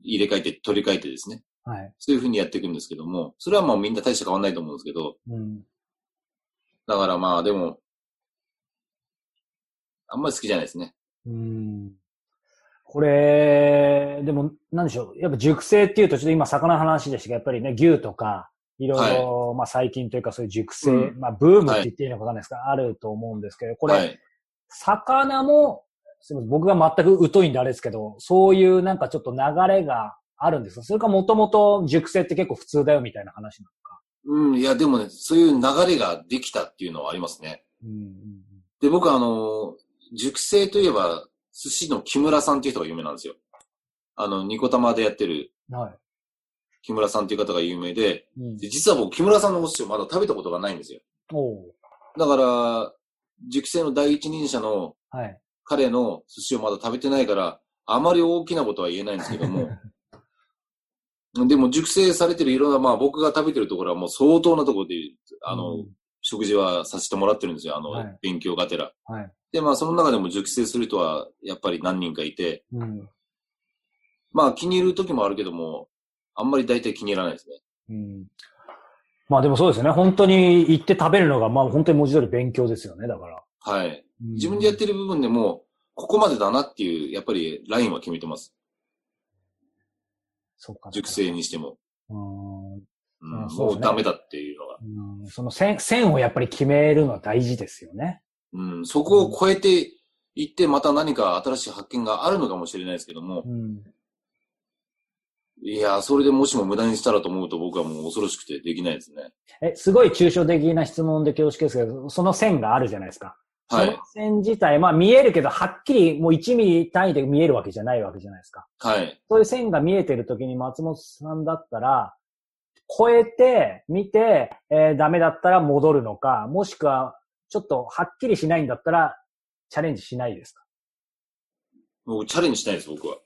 入れ替えて取り替えてですね。はい。そういうふうにやっていくんですけども、それはもうみんな大して変わんないと思うんですけど、うん。だからまあでも、あんまり好きじゃないですね。うん。これ、でも、なんでしょう。やっぱ熟成っていうと、ちょっと今魚の話でしたけど、やっぱりね、牛とか、いろいろ、はい、まあ最近というかそういう熟成、うん、まあブームって言っていいのかわかんないですが、はい、あると思うんですけど、これ、はい、魚も、すみません、僕が全く疎いんであれですけど、そういうなんかちょっと流れがあるんですかそれかもともと熟成って結構普通だよみたいな話なのかうん、いやでもね、そういう流れができたっていうのはありますね。うんうん、で、僕あの、熟成といえば、寿司の木村さんっていう人が有名なんですよ。あの、ニコ玉でやってる。はい。木村さんっていう方が有名で、うん、で実は僕、木村さんのお寿司をまだ食べたことがないんですよ。だから、熟成の第一人者の、彼の寿司をまだ食べてないから、あまり大きなことは言えないんですけども、でも熟成されてるいろんな、まあ僕が食べてるところはもう相当なところで、あの、うん、食事はさせてもらってるんですよ、あの、はい、勉強がてら。はい。で、まあその中でも熟成する人はやっぱり何人かいて、うん、まあ気に入る時もあるけども、あんまり大体気に入らないですね。うん。まあでもそうですよね。本当に行って食べるのが、まあ本当に文字通り勉強ですよね、だから。はい。自分でやってる部分でも、ここまでだなっていう、やっぱりラインは決めてます。そうか。熟成にしても。うん。うん、もうダメだっていうのが。うん、その線、線をやっぱり決めるのは大事ですよね。うん、そこを超えていって、また何か新しい発見があるのかもしれないですけども。うん、いや、それでもしも無駄にしたらと思うと僕はもう恐ろしくてできないですね。え、すごい抽象的な質問で恐縮ですけど、その線があるじゃないですか。はい。その線自体、まあ見えるけど、はっきりもう1ミリ単位で見えるわけじゃないわけじゃないですか。はい。そういう線が見えてる時に松本さんだったら、超えて、見て、えー、ダメだったら戻るのか、もしくは、ちょっとはっきりしないんだったら、チャレンジしないですか？僕、チャレンジしないです、僕は。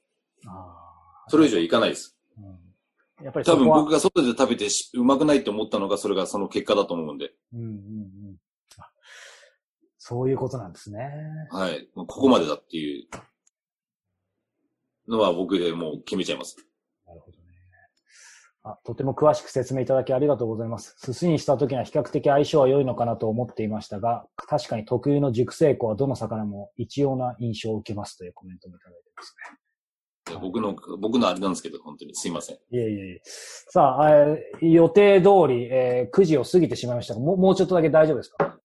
あそれ以上いかないです。うん、やっぱり多分僕が外で食べてうまくないって思ったのが、それがその結果だと思うんで。うんうんうん。そういうことなんですね。はい。ここまでだっていうのは僕でもう決めちゃいます。なるほどね。あ、とても詳しく説明いただきありがとうございます。寿司にした時には比較的相性は良いのかなと思っていましたが、確かに特有の熟成庫はどの魚も一様な印象を受けますというコメントもいただいてますね。僕の、僕のあれなんですけど、本当にすいません。いえいえいえ。さあ、えー、予定通り、えー、9時を過ぎてしまいましたが、もう、もうちょっとだけ大丈夫ですか？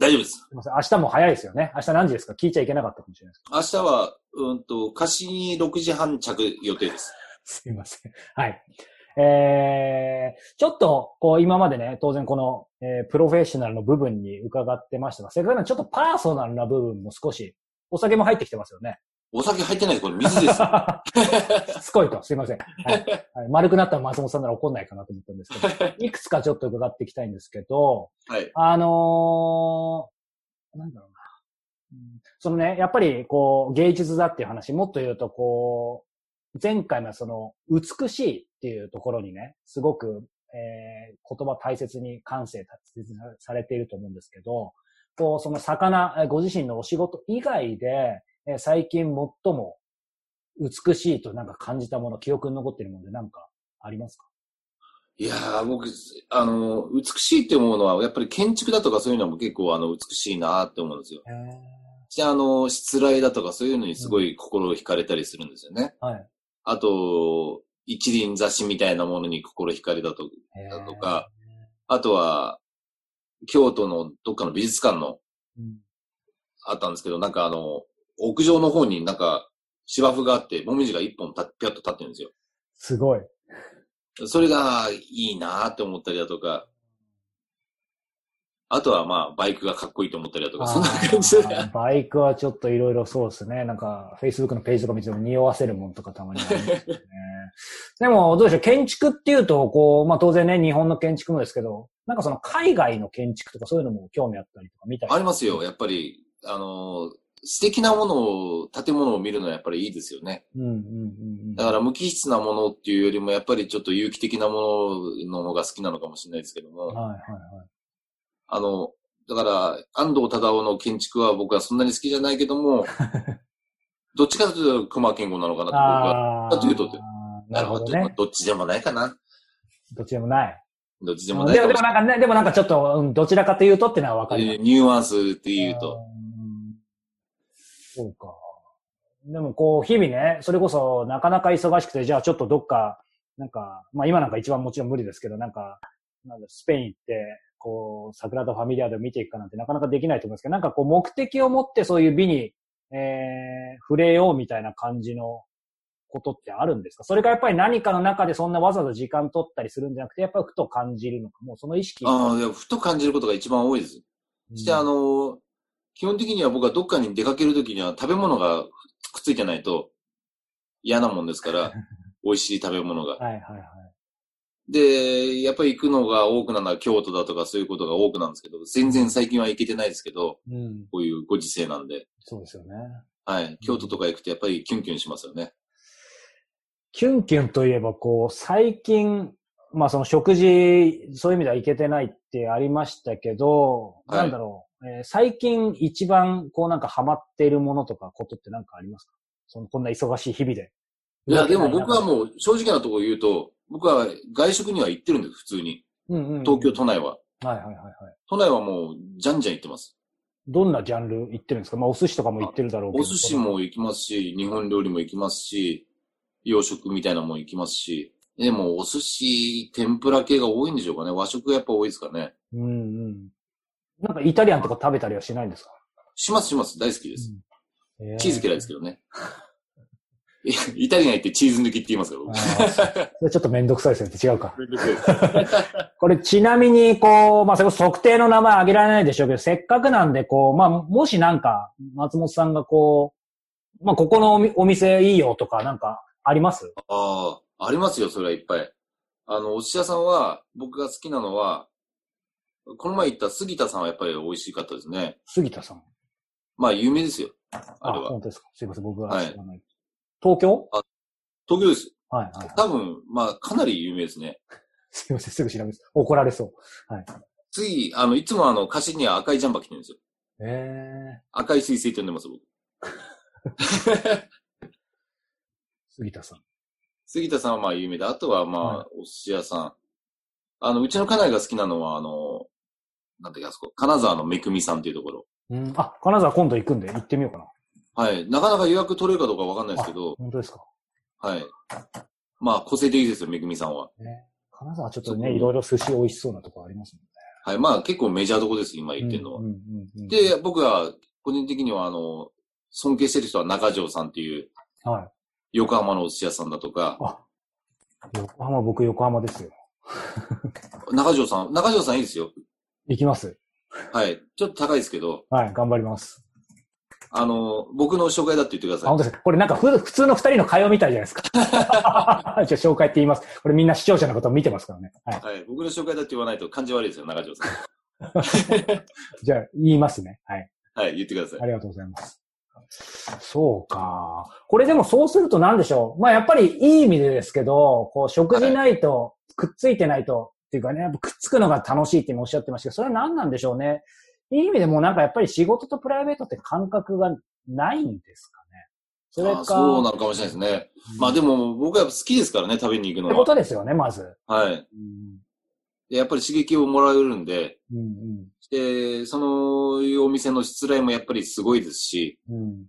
大丈夫です。すみません。明日も早いですよね。明日何時ですか？聞いちゃいけなかったかもしれないです。明日は、うんと、貸しに6時半着予定です。すいません。はい。えー、ちょっと、こう、今までね、当然この、えー、プロフェッショナルの部分に伺ってましたが、せっかくのちょっとパーソナルな部分も少し、お酒も入ってきてますよね。お酒入ってないこれ水です。すこいと、すいません、はい、はい。丸くなったら松本さんなら怒んないかなと思ったんですけど、いくつかちょっと伺っていきたいんですけど、はい、あのー、なんだろうな。そのね、やっぱりこう芸術だっていう話、もっと言うとこう、前回のその美しいっていうところにね、すごく、えー、言葉大切に感性大切されていると思うんですけど、こう、その魚、ご自身のお仕事以外で、え最近最も美しいとなんか感じたもの、記憶に残っているもので何かありますか？いやー、僕、あの、美しいって思うのは、やっぱり建築だとかそういうのも結構、あの、美しいなって思うんですよ。じゃあ、あの、失礼だとかそういうのにすごい心を惹かれたりするんですよね。はい。あと、一輪雑誌みたいなものに心惹かれたとだとか、あとは、京都のどっかの美術館の、うん、あったんですけど、なんかあの、屋上の方になんか芝生があって、もみじが一本たぴゃっと立ってるんですよ。すごい。それがいいなって思ったりだとか、あとはまあ、バイクがかっこいいと思ったりだとか、そんな感じで。バイクはちょっといろいろそうですね。なんか、Facebook のページとか見ても匂わせるもんとかたまにありますよね。でも、どうでしょう、建築っていうと、こう、まあ当然ね、日本の建築もですけど、なんかその海外の建築とかそういうのも興味あったりとか見たりありますよ。やっぱり、あの、素敵なものを、建物を見るのはやっぱりいいですよね。うんうんうんうん、だから無機質なものっていうよりも、やっぱりちょっと有機的なものの方が好きなのかもしれないですけども。はいはいはい。あの、だから、安藤忠夫の建築は僕はそんなに好きじゃないけども、どっちかというと熊健吾なのかなと僕は。だというと、なるほどね。どっちでもないかな。どっちでもない。どっちでもないでもなんかね、でもなんかちょっと、うん、どちらかというとっていうのはわかる。ニュアンスっていうと。そうか。でもこう、日々ね、それこそなかなか忙しくて、じゃあちょっとどっか、なんか、まあ今なんか一番もちろん無理ですけど、なんか、なんだスペイン行って、こう、桜とファミリアで見ていくかなんてなかなかできないと思うんですけど、なんかこう目的を持ってそういう美に、えー、触れようみたいな感じのことってあるんですか？それがやっぱり何かの中でそんなわざわざ時間取ったりするんじゃなくて、やっぱりふと感じるのか、もうその意識。ああ、ふと感じることが一番多いです。そして、あの、基本的には僕はどっかに出かけるときには食べ物がくっついてないと嫌なもんですから、美味しい食べ物が。はいはいはい。で、やっぱり行くのが多くなるのは京都だとかそういうことが多くなんですけど、全然最近は行けてないですけど、うん、こういうご時世なんで。そうですよね。はい。京都とか行くとやっぱりキュンキュンしますよね。キュンキュンといえば、こう、最近、まあその食事、そういう意味では行けてないってありましたけど、はい、なんだろう、えー、最近一番こうなんかハマっているものとかことってなんかありますか？そのこんな忙しい日々で。いや、でも僕はもう正直なところ言うと、僕は外食には行ってるんです、普通に。うんうん、うん、東京都内は。はいはいはいはい。都内はもう、じゃんじゃん行ってます。どんなジャンル行ってるんですか？まあお寿司とかも行ってるだろうけど。お寿司も行きますし、日本料理も行きますし、洋食みたいなもん行きますし、でもお寿司、天ぷら系が多いんでしょうかね。和食がやっぱ多いですかね。うんうん。なんかイタリアンとか食べたりはしないんですか？しますします。大好きです。うんえー、チーズ嫌いですけどね。イタリアン行ってチーズ抜きって言いますよ。ちょっとめんどくさいですね。違うか。めんどくさいです。これちなみに、こう、まあ、それ特定の名前挙げられないでしょうけど、せっかくなんで、こう、まあ、もしなんか、松本さんがこう、まあ、ここのお店いいよとか、なんか、あります？ああ、ありますよ、それはいっぱい。あの、お寿司屋さんは、僕が好きなのは、この前行った杉田さんはやっぱり美味しかったですね。杉田さん？まあ、有名ですよ。あれは。本当ですか？すいません、僕は知らない。はい、東京？あ、東京です。はい、はい。多分、まあ、かなり有名ですね。すいません、すぐ調べます。怒られそう。はい。次、あの、いつもあの、歌詞には赤いジャンパー着てるんですよ。へえ。赤い水星って呼んでます、僕。杉田さん。杉田さんはまあ有名で、あとはまあ、はい、お寿司屋さん。あの、うちの家内が好きなのは、あの、なんていうか、あそこ、金沢のめくみさんっていうところ。うん。あ、金沢今度行くんで行ってみようかな。はい。なかなか予約取れるかどうかわかんないですけど。本当ですか。はい。まあ、個性的ですよ、めぐみさんは。ね。金沢ちょっとね、いろいろ寿司美味しそうなとこありますもんね。はい。まあ、結構メジャーどこです、今言ってるのは。で、僕は、個人的には、あの、尊敬してる人は中条さんっていう、はい。横浜のお寿司屋さんだとか。あ、横浜、僕横浜ですよ。中条さん、中条さんいいですよ。行きます。はい。ちょっと高いですけど。はい、頑張ります。あの、僕の紹介だって言ってください。本当ですか？これなんかふ普通の二人の会話みたいじゃないですか。じゃあ紹介って言います。これみんな視聴者のことを見てますからね。はい。はい、僕の紹介だって言わないと感じ悪いですよ、中条さん。じゃあ言いますね。はい。はい、言ってください。ありがとうございます。そうか。これでもそうすると何でしょう。まあやっぱりいい意味でですけど、こう食事ないと、くっついてないと、っていうかね、くっつくのが楽しいって今おっしゃってましたけど、それは何なんでしょうね？いい意味でもなんかやっぱり仕事とプライベートって感覚がないんですかね？それか。そうなのかもしれないですね。うん、まあでも僕は好きですからね、食べに行くのは。ってことですよね、まず。はい。うん、やっぱり刺激をもらえるんで、うんうん、で、そのお店の失礼もやっぱりすごいですし、うん。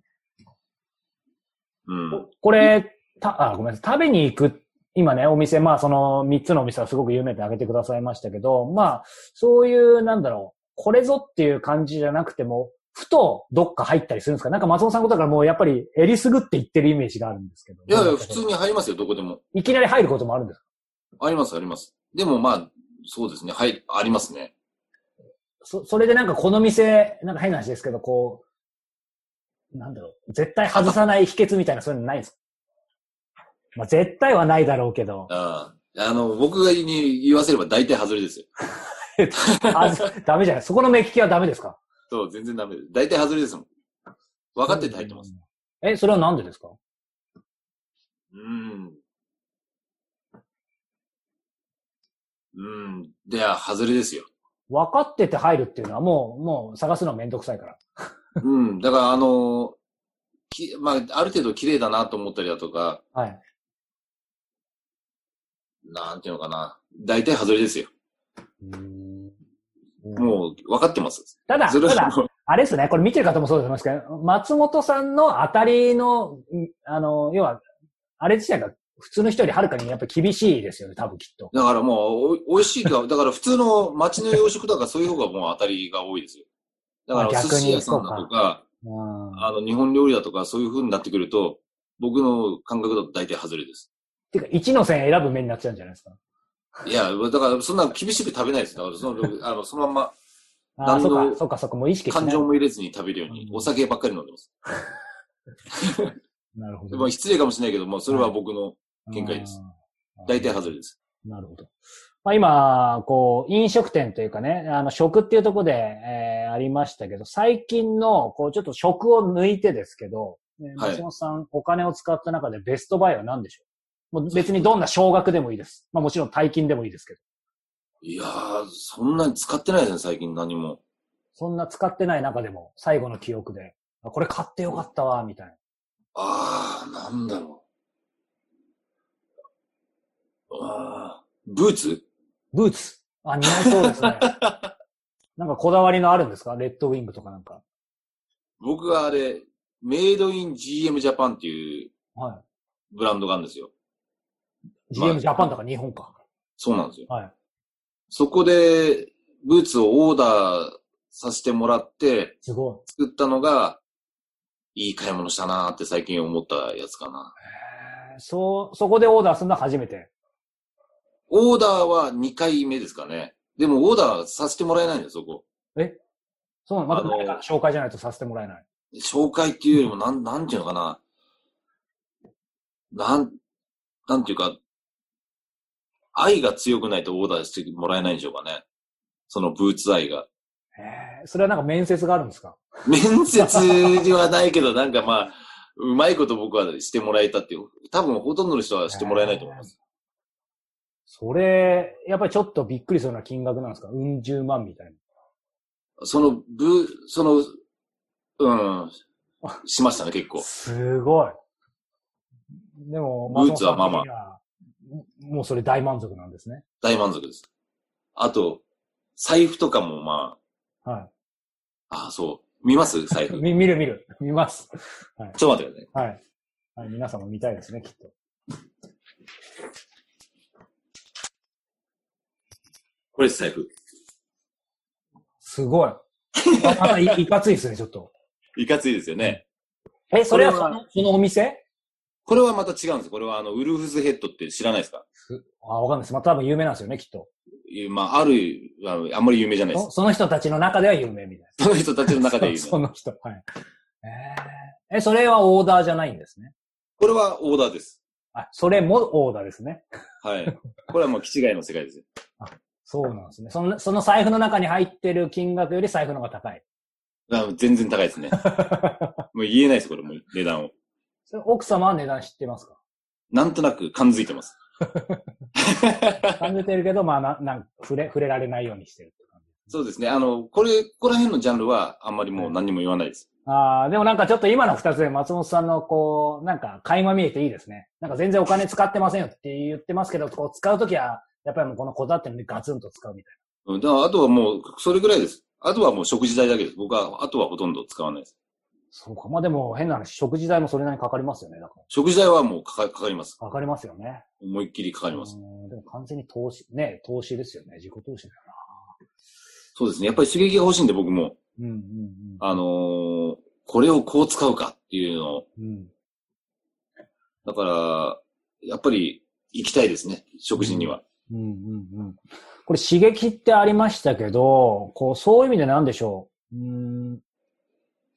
うん、これ、た、あ、ごめんなさい。食べに行く今ね、お店、まあその3つのお店はすごく有名で挙げてくださいましたけど、まあ、そういう、なんだろう、これぞっていう感じじゃなくても、ふとどっか入ったりするんですか？なんか松本さんのことだからもうやっぱりえりすぐって言ってるイメージがあるんですけど。いやいや、普通に入りますよ、どこでも。いきなり入ることもあるんですか？あります、あります。でもまあ、そうですね、はい、ありますね。そ、それでなんかこの店、なんか変な話ですけど、こう、なんだろう、絶対外さない秘訣みたいなそういうのないんですか？まあ絶対はないだろうけど。ああ。あの、僕がに言わせれば大体外れですよ。あダメじゃないそこの目利きはダメですか？そう、全然ダメです。大体外れですもん。分かってて入ってます。え、それはなんでですか？うん。うん。では、外れですよ。分かってて入るっていうのはもう、もう探すのめんどくさいから。うん。だから、あのき、まあ、ある程度綺麗だなと思ったりだとか、はい。なんていうのかな。大体外れですよ。うんもう分かってます。ただ、ただ、あれですね、これ見てる方もそうだと思いますけど、松本さんの当たりの、あの、要は、あれ自体が普通の人よりはるかにやっぱ厳しいですよね、多分きっと。だからもう、お美味しいか、だから普通の町の洋食とかそういう方がもう当たりが多いですよ。だから寿司屋さんだとか、あの、日本料理だとかそういう風になってくると、僕の感覚だと大体外れです。ていうか、1の線選ぶ目になっちゃうんじゃないですか？いや、だからそんな厳しく食べないです。だからその、あの、そのまま、あそっか、そっか、そっか、もう意識感情も入れずに食べるように、お酒ばっかり飲んでます。なるほど。まあ失礼かもしれないけど、もそれは僕の見解です。大体外れです。なるほど。まあ、今、こう、飲食店というかね、あの、食っていうところで、えー、ありましたけど、最近の、こう、ちょっと食を抜いてですけど、松本さん、お金を使った中でベストバイは何でしょう？もう別にどんな少額でもいいです。まあもちろん大金でもいいですけど。いやー、そんなに使ってないですね、最近何も。そんな使ってない中でも、最後の記憶で、これ買ってよかったわ、みたいな。あー、なんだろう。あー、ブーツ？ブーツ。あ、似合いそうですね。なんかこだわりのあるんですか？レッドウィングとかなんか。僕はあれ、メイドイン GM ジャパンっていうブランドがあるんですよ。GM ジャパンだから日本か。そうなんですよ。はい。そこで、ブーツをオーダーさせてもらって、すごい。作ったのが、いい買い物したなーって最近思ったやつかな。へそう、そこでオーダーするのは初めて。オーダーは2回目ですかね。でもオーダーさせてもらえないんですそこ。え？そうなの？また誰か紹介じゃないとさせてもらえない？紹介っていうよりも、なん、なんていうのかな。なん、なんていうか、愛が強くないとオーダーしてもらえないんでしょうかね。そのブーツ愛が。へそれはなんか面接があるんですか？面接ではないけど、なんかまあ、うまいこと僕はしてもらえたっていう。多分ほとんどの人はしてもらえないと思います。それ、やっぱりちょっとびっくりするような金額なんですか？うん十万みたいな。その、ブ、その、うん、しましたね、結構。すごい。でも、ブーツはまあまあ。もうそれ大満足なんですね。大満足です。あと、財布とかもまあ。はい。ああ、そう。見ます？財布。見見る見る。見ます。はい。ちょっと待ってください。はい。はい、皆さんも見たいですね、きっと。これ財布。すごい。いいかついですね、ちょっと。いかついですよね。え、それはそのそのお店？これはまた違うんです。これはあの、ウルフズヘッドって知らないですか？あ、わかんないです。まあ多分有名なんですよね、きっと。まあ、ある、あんまり有名じゃないです。その人たちの中では有名みたいな。その人たちの中では有名。その人、はい。えー、え、それはオーダーじゃないんですね？これはオーダーです。あ、それもオーダーですね。はい。これはもう気違いの世界ですよ。あ、そうなんですね。その、その財布の中に入ってる金額より財布の方が高い。あ全然高いですね。もう言えないです、これも値段を。奥様は値段知ってますか？なんとなく感づいてます。感じてるけど、まあ、な、なん触れ、触れられないようにしてるって感じ。そうですね。あの、これ、ここら辺のジャンルはあんまりもう何にも言わないです。ああ、でもなんかちょっと今の二つで松本さんのこう、なんか垣間見えていいですね。なんか全然お金使ってませんよって言ってますけど、こう使うときは、やっぱりもうこのこだわってるのにガツンと使うみたいな。うん、だからあとはもう、それぐらいです。あとはもう食事代だけです。僕は、あとはほとんど使わないです。そうか。まあでも変な話、食事代もそれなりにかかりますよね。だから食事代はもうかかかかります。かかりますよね。思いっきりかかります。でも完全に投資、ね、投資ですよね。自己投資だよな。そうですね。やっぱり刺激が欲しいんで僕も。うんうんうん、あのー、これをこう使うかっていうのを。うん、だから、やっぱり行きたいですね。食事には。うんうんうん。これ刺激ってありましたけど、こう、そういう意味で何でしょう。うん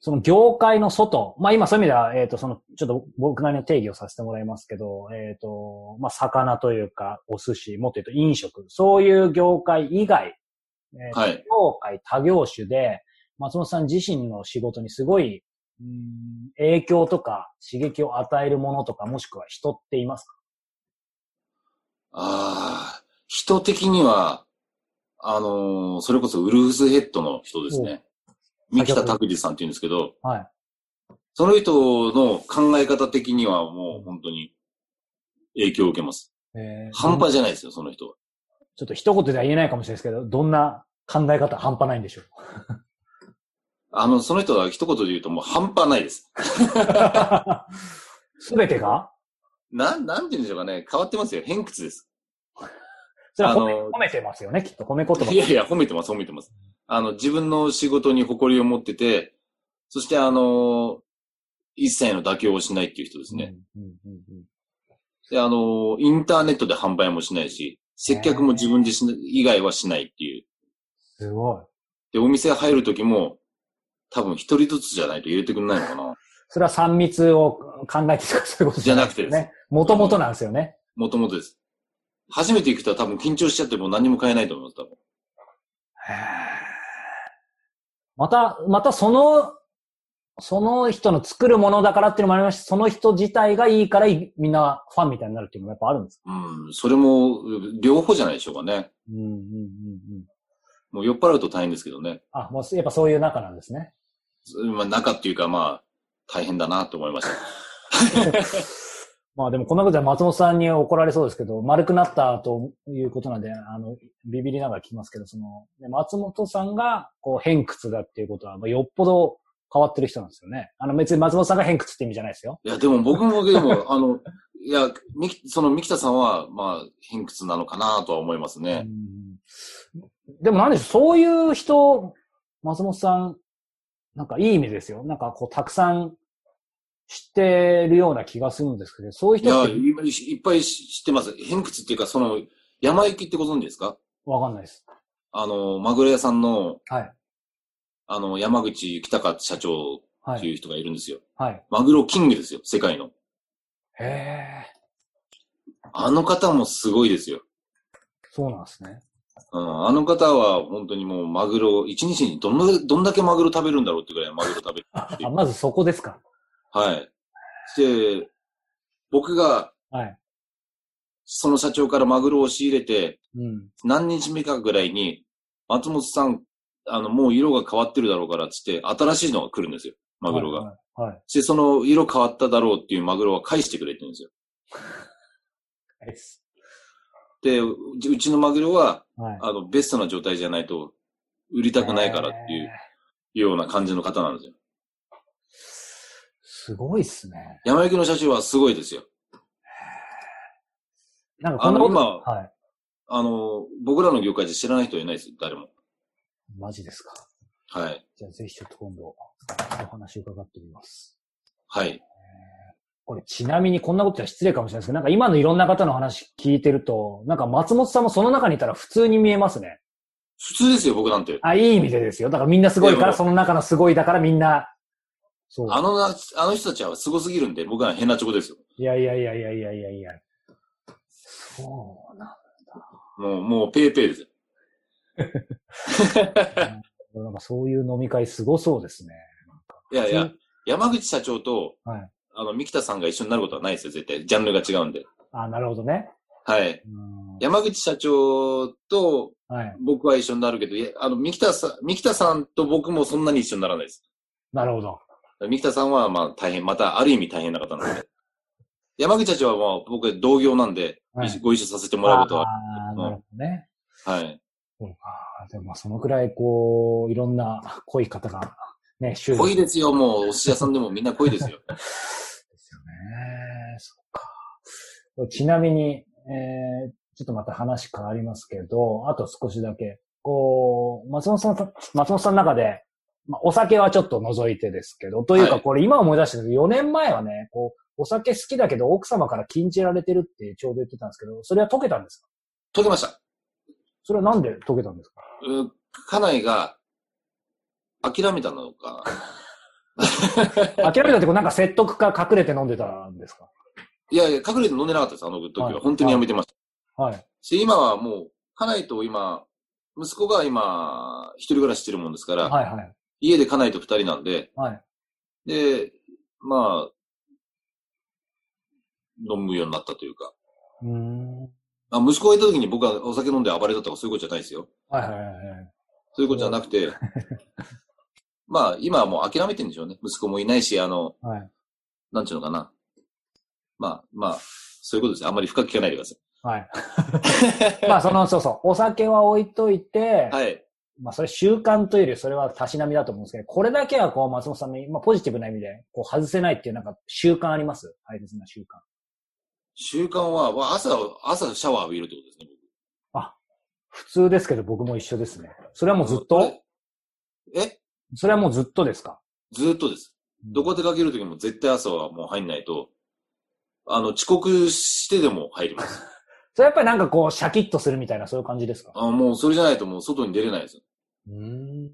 その業界の外、まあ今そういう意味では、えっ、ー、と、その、ちょっと僕なりの定義をさせてもらいますけど、えっ、ー、と、まあ魚というか、お寿司、もっと言うと飲食、そういう業界以外、えー、はい、業界多業種で、松本さん自身の仕事にすごい、うん、影響とか刺激を与えるものとか、もしくは人っていますか？ああ、人的には、あのー、それこそウルフスヘッドの人ですね。三北拓司さんって言うんですけど、はい。その人の考え方的にはもう本当に影響を受けます。えー、半端じゃないですよ、その人は。ちょっと一言では言えないかもしれないですけど、どんな考え方半端ないんでしょう？あの、その人は一言で言うともう半端ないです。すべてが？なん、なんて言うんでしょうかね。変わってますよ。偏屈です。それは褒め褒めてますよね、きっと。褒め言葉。いやいや、褒めてます、褒めてます。あの、自分の仕事に誇りを持ってて、そしてあの、一切の妥協をしないっていう人ですね。で、あの、インターネットで販売もしないし、接客も自分自身以外はしないっていう。すごい。で、お店入るときも、多分一人ずつじゃないと入れてくれないのかな。それは3密を考えてとかそういうことじゃなくてですね。もともとなんですよね。もともとです。初めて行く人は多分緊張しちゃっても何も買えないと思います、多分。へまた、またその、その人の作るものだからっていうのもありますし、その人自体がいいからみんなファンみたいになるっていうのもやっぱあるんですか？うん、それも両方じゃないでしょうかね。うんうんうんうん。もう酔っ払うと大変ですけどね。あ、もうやっぱそういう仲なんですね。まあ仲っていうかまあ、大変だなと思いました。まあでもこんなことで松本さんに怒られそうですけど、丸くなったということなんで、あの、ビビりながら聞きますけど、その、松本さんが、こう、偏屈だっていうことは、まあ、よっぽど変わってる人なんですよね。あの、別に松本さんが偏屈って意味じゃないですよ。いや、でも僕も、でも、あの、いや、み、その、三木田さんは、まあ、偏屈なのかなとは思いますね。でもなんでしょう、そういう人、松本さん、なんかいい意味ですよ。なんかこう、たくさん知ってるような気がするんですけど、そういう人って。いや、いっぱい知ってます。偏屈っていうか、その、山行きってご存知ですか？わかんないです。あの、マグロ屋さんの、はい。あの、山口北川社長っていう人がいるんですよ。はい。マグロキングですよ、世界の。へえ。あの方もすごいですよ。そうなんですね。うん、あの方は本当にもうマグロ、一日にどんだどんだけマグロ食べるんだろうってぐらいマグロ食べる あ。まずそこですか。はい。で、僕が、はい。その社長からマグロを仕入れて、うん、何日目かぐらいに、松本さん、あの、もう色が変わってるだろうからっつって、新しいのが来るんですよ、マグロが。はい、はい、で、その色変わっただろうっていうマグロは返してくれてるんですよ。で、うちのマグロは、はい、あの、ベストな状態じゃないと売りたくないからっていうような感じの方なんですよ。すごいっすね。山行きの社長はすごいですよ。なんかこの今、はい。あの、僕らの業界で知らない人いないです、誰も。マジですか？はい。じゃあぜひちょっと今度、お話伺ってみます。はい。これちなみにこんなことは失礼かもしれないですけど、なんか今のいろんな方の話聞いてると、なんか松本さんもその中にいたら普通に見えますね。普通ですよ、僕なんて。あ、いい意味でですよ。だからみんなすごいから、その中のすごいだからみんなそう。あのな、あの人たちは凄すぎるんで、僕は変なチョコですよ。いやいやいやいやいやいやいや。そうなんだ。もう、もうペーペーですよ。なんかそういう飲み会すごそうですね。いやいや、山口社長と、はい、あの、三木田さんが一緒になることはないですよ、絶対。ジャンルが違うんで。あなるほどね。はい。山口社長と、僕は一緒になるけど、はい、あの、三木田さん、三木田さんと僕もそんなに一緒にならないです。なるほど。三田さんはまあ大変、またある意味大変な方なので。山口社長はまあ僕は同業なんで、はい、ご一緒させてもらうことは。ああ、なるほどね。はい。そうか。でもそのくらいこう、いろんな濃い方がね、濃いですよ、もう。お寿司屋さんでもみんな濃いですよ。ですよね。そっか。ちなみに、えー、ちょっとまた話変わりますけど、あと少しだけ。こう、松本さん、松本さんの中で、まあ、お酒はちょっと除いてですけど、というかこれ今思い出したけど、4年前はね、こう、お酒好きだけど奥様から禁じられてるってちょうど言ってたんですけど、それは解けたんですか？解けました。それはなんで解けたんですか？う家内が諦めたのかな。諦めたってこなんか説得か隠れて飲んでたんですか？いやいや、隠れて飲んでなかったです、あの時は。はい、本当にやめてました。はい。し、今はもう、家内と今、息子が今、一人暮らししてるもんですから、はいはい。家で家内と二人なんで、はい。で、まあ、飲むようになったというか。うん。あ息子がいた時に僕はお酒飲んで暴れたとかそういうことじゃないですよ。はいはいはい。そういうことじゃなくて、まあ、今はもう諦めてるんでしょうね。息子もいないし、あの、はい、なんちゅうのかな。まあ、まあ、そういうことです。あんまり深く聞かないでください。はい。まあ、その、そうそう、お酒は置いといて、はい。まあ、それ習慣というより、それはたしなみだと思うんですけど、これだけはこう、松本さんの、まあ、ポジティブな意味で、こう、外せないっていうなんか習慣あります？大切な習慣。習慣は、朝、朝シャワー浴びるってことですね、僕。あ、普通ですけど僕も一緒ですね。それはもうずっと？え？それはもうずっとですか？ずっとです。どこ出かけるときも絶対朝はもう入んないと、あの、遅刻してでも入ります。それやっぱりなんかこう、シャキッとするみたいな、そういう感じですか？あもうそれじゃないともう外に出れないですよ。うん。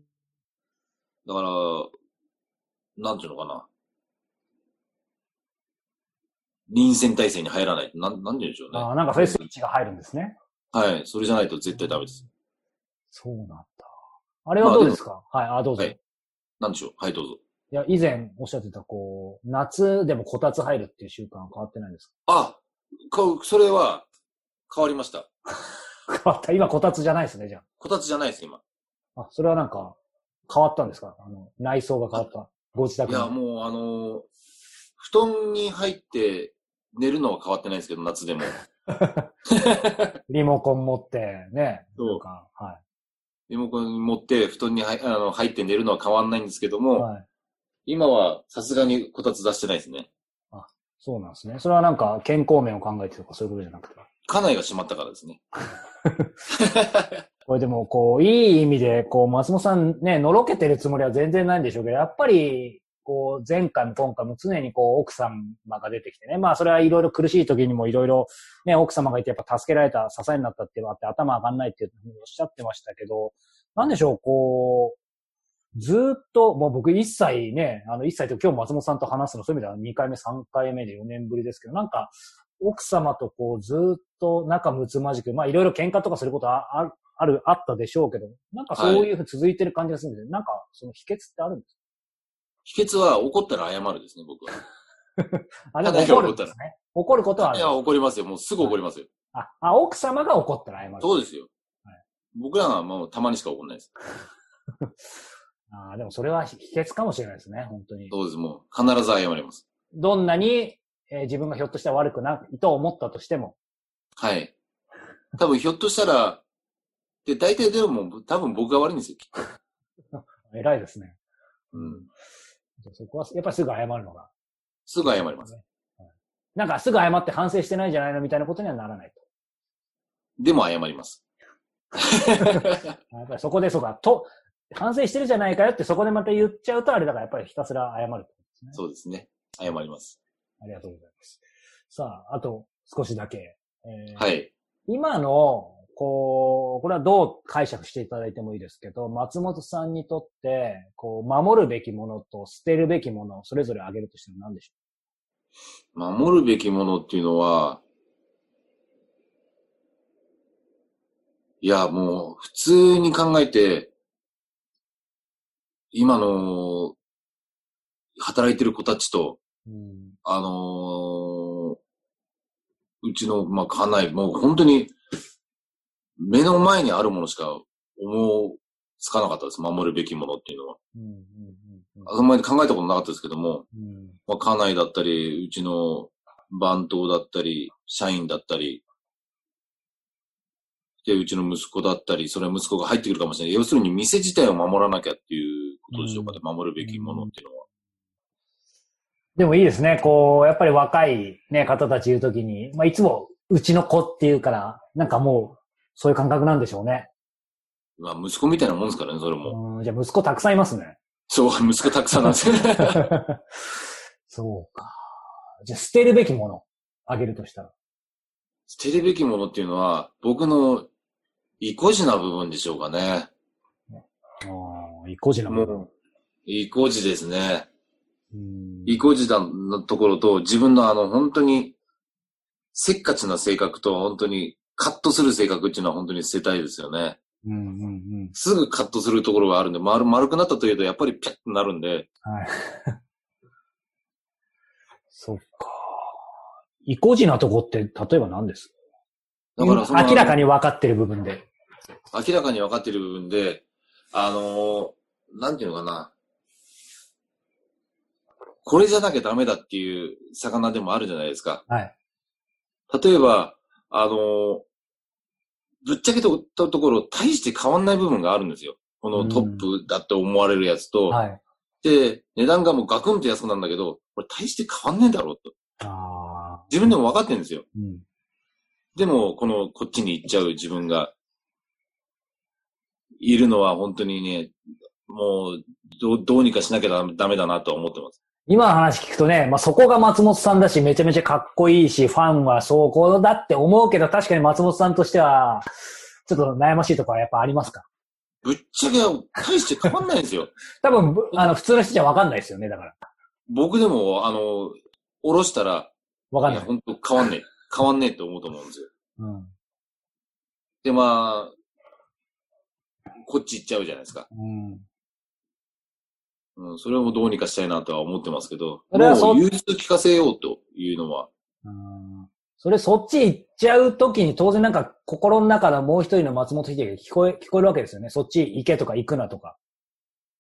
だから、なんていうのかな。臨戦態勢に入らないと、なん、なんて言うんでしょうね。ああ、なんかそういうスイッチが入るんですね。はい。それじゃないと絶対ダメです。そうなんだ。あれはどうですか、まあ、はい、あ、どうぞ。はい。なんでしょう？はい、どうぞ。いや、以前おっしゃってた、こう、夏でもこたつ入るっていう習慣変わってないですか？あ、か、それは変わりました。変わった。今こたつじゃないですね、じゃあ。こたつじゃないです、今。あ、それはなんか、変わったんですか？あの、内装が変わった。ご自宅いや、もう、あの布団に入って寝るのは変わってないですけど、夏でも。リモコン持ってね。そうか。はい。リモコン持って布団に入あの入って寝るのは変わんないんですけども、はい、今はさすがにこたつ出してないですね。あ、そうなんですね。それはなんか健康面を考えてとかそういうことじゃなくて。家内が閉まったからですね。これでも、こう、いい意味で、こう、松本さんね、のろけてるつもりは全然ないんでしょうけど、やっぱり、こう、前回も今回も常にこう、奥様が出てきてね。まあ、それはいろいろ苦しい時にもいろいろ、ね、奥様がいてやっぱ助けられた、支えになったっていうのがあって、頭上がんないっていうふうにおっしゃってましたけど、なんでしょう、こう、ずっと、もう僕一切ね、あの一切と今日松本さんと話すの、そういう意味では2回目、3回目で4年ぶりですけど、なんか、奥様とこう、ずっと仲睦まじく、まあいろいろ喧嘩とかすることはあある、あったでしょうけど、なんかそういうふうに続いてる感じがするんではい、なんかその秘訣ってあるんですか？秘訣は怒ったら謝るですね、僕は。あ、でも怒るんですね。怒ることはある。いや、怒りますよ。もうすぐ怒りますよ。あ、あ奥様が怒ったら謝る。そうですよ。はい、僕らはもうたまにしか怒んないです。あでもそれは秘訣かもしれないですね、本当に。そうです、もう必ず謝ります。どんなに、えー、自分がひょっとしたら悪くないと思ったとしても。はい。多分ひょっとしたら、で、大体でも多分僕が悪いんですよ、きっと。偉いですね。うん。そこは、やっぱりすぐ謝るのが。すぐ謝ります。なんかすぐ謝って反省してないんじゃないのみたいなことにはならないと。でも謝ります。やっぱりそこでそうか、と、反省してるじゃないかよってそこでまた言っちゃうとあれだからやっぱりひたすら謝る、ね、そうですね。謝ります。ありがとうございます。さあ、あと少しだけ。えー、はい。今のこう、これはどう解釈していただいてもいいですけど、松本さんにとって、こう、守るべきものと捨てるべきものをそれぞれ挙げるとしても何でしょう？守るべきものっていうのは、いや、もう、普通に考えて、今の、働いてる子たちと、うん、あのー、うちの、まあ、家内、もう本当に、目の前にあるものしか思うつかなかったです。守るべきものっていうのは。うんうんうんあんまり考えたことなかったですけども、うん、まあ、家内だったり、うちの番頭だったり、社員だったり、で、うちの息子だったり、それは息子が入ってくるかもしれない。要するに店自体を守らなきゃっていうことでしょうかね。うん、守るべきものっていうのは。でもいいですね。こう、やっぱり若いね、方たち言うときに、まあ、いつもうちの子っていうから、なんかもう、そういう感覚なんでしょうね。まあ、息子みたいなもんですからね、それも。うん、じゃあ息子たくさんいますね。そう、息子たくさんなんですよ。そうか。じゃあ捨てるべきもの、あげるとしたら。捨てるべきものっていうのは、僕の意固地な部分でしょうかね。ああ、意固地な部分。意固地ですね。意固地なところと、自分のあの、本当に、せっかちな性格と、本当に、カットする性格っていうのは本当に捨てたいですよね。うんうんうん、すぐカットするところがあるんで、丸、丸くなったというと、やっぱりピャッとなるんで。はい。そっか。意固地なとこって、例えば何です？だからその明らかに分かってる部分で。明らかに分かってる部分で、あのー、なんていうのかな。これじゃなきゃダメだっていう魚でもあるじゃないですか。はい。例えば、あのー、ぶっちゃけたところ、大して変わんない部分があるんですよ。このトップだって思われるやつと。はい。で、値段がもうガクンと安くなるんだけど、これ大して変わんねえだろうと。あ自分でも分かってるんですよ。うん。でも、この、こっちに行っちゃう自分が、いるのは本当にね、もう、どどうにかしなきゃダメだなと思ってます。今の話聞くとね、まあ、そこが松本さんだし、めちゃめちゃかっこいいし、ファンはそうこうだって思うけど、確かに松本さんとしては、ちょっと悩ましいところはやっぱありますか？ぶっちゃけ大して変わんないんですよ。多分、あの、普通の人じゃわかんないですよね、だから。僕でも、あの、おろしたら、わかんない。本当変わんねえ。変わんねえって思うと思うんですよ。うん。で、まあ、こっち行っちゃうじゃないですか。うん。うん、それもどうにかしたいなとは思ってますけど、それはもう融通聞かせようというのは。うん。それそっち行っちゃうときに当然なんか心の中のもう一人の松本秀樹が聞こえ、聞こえるわけですよね。そっち行けとか行くなとか。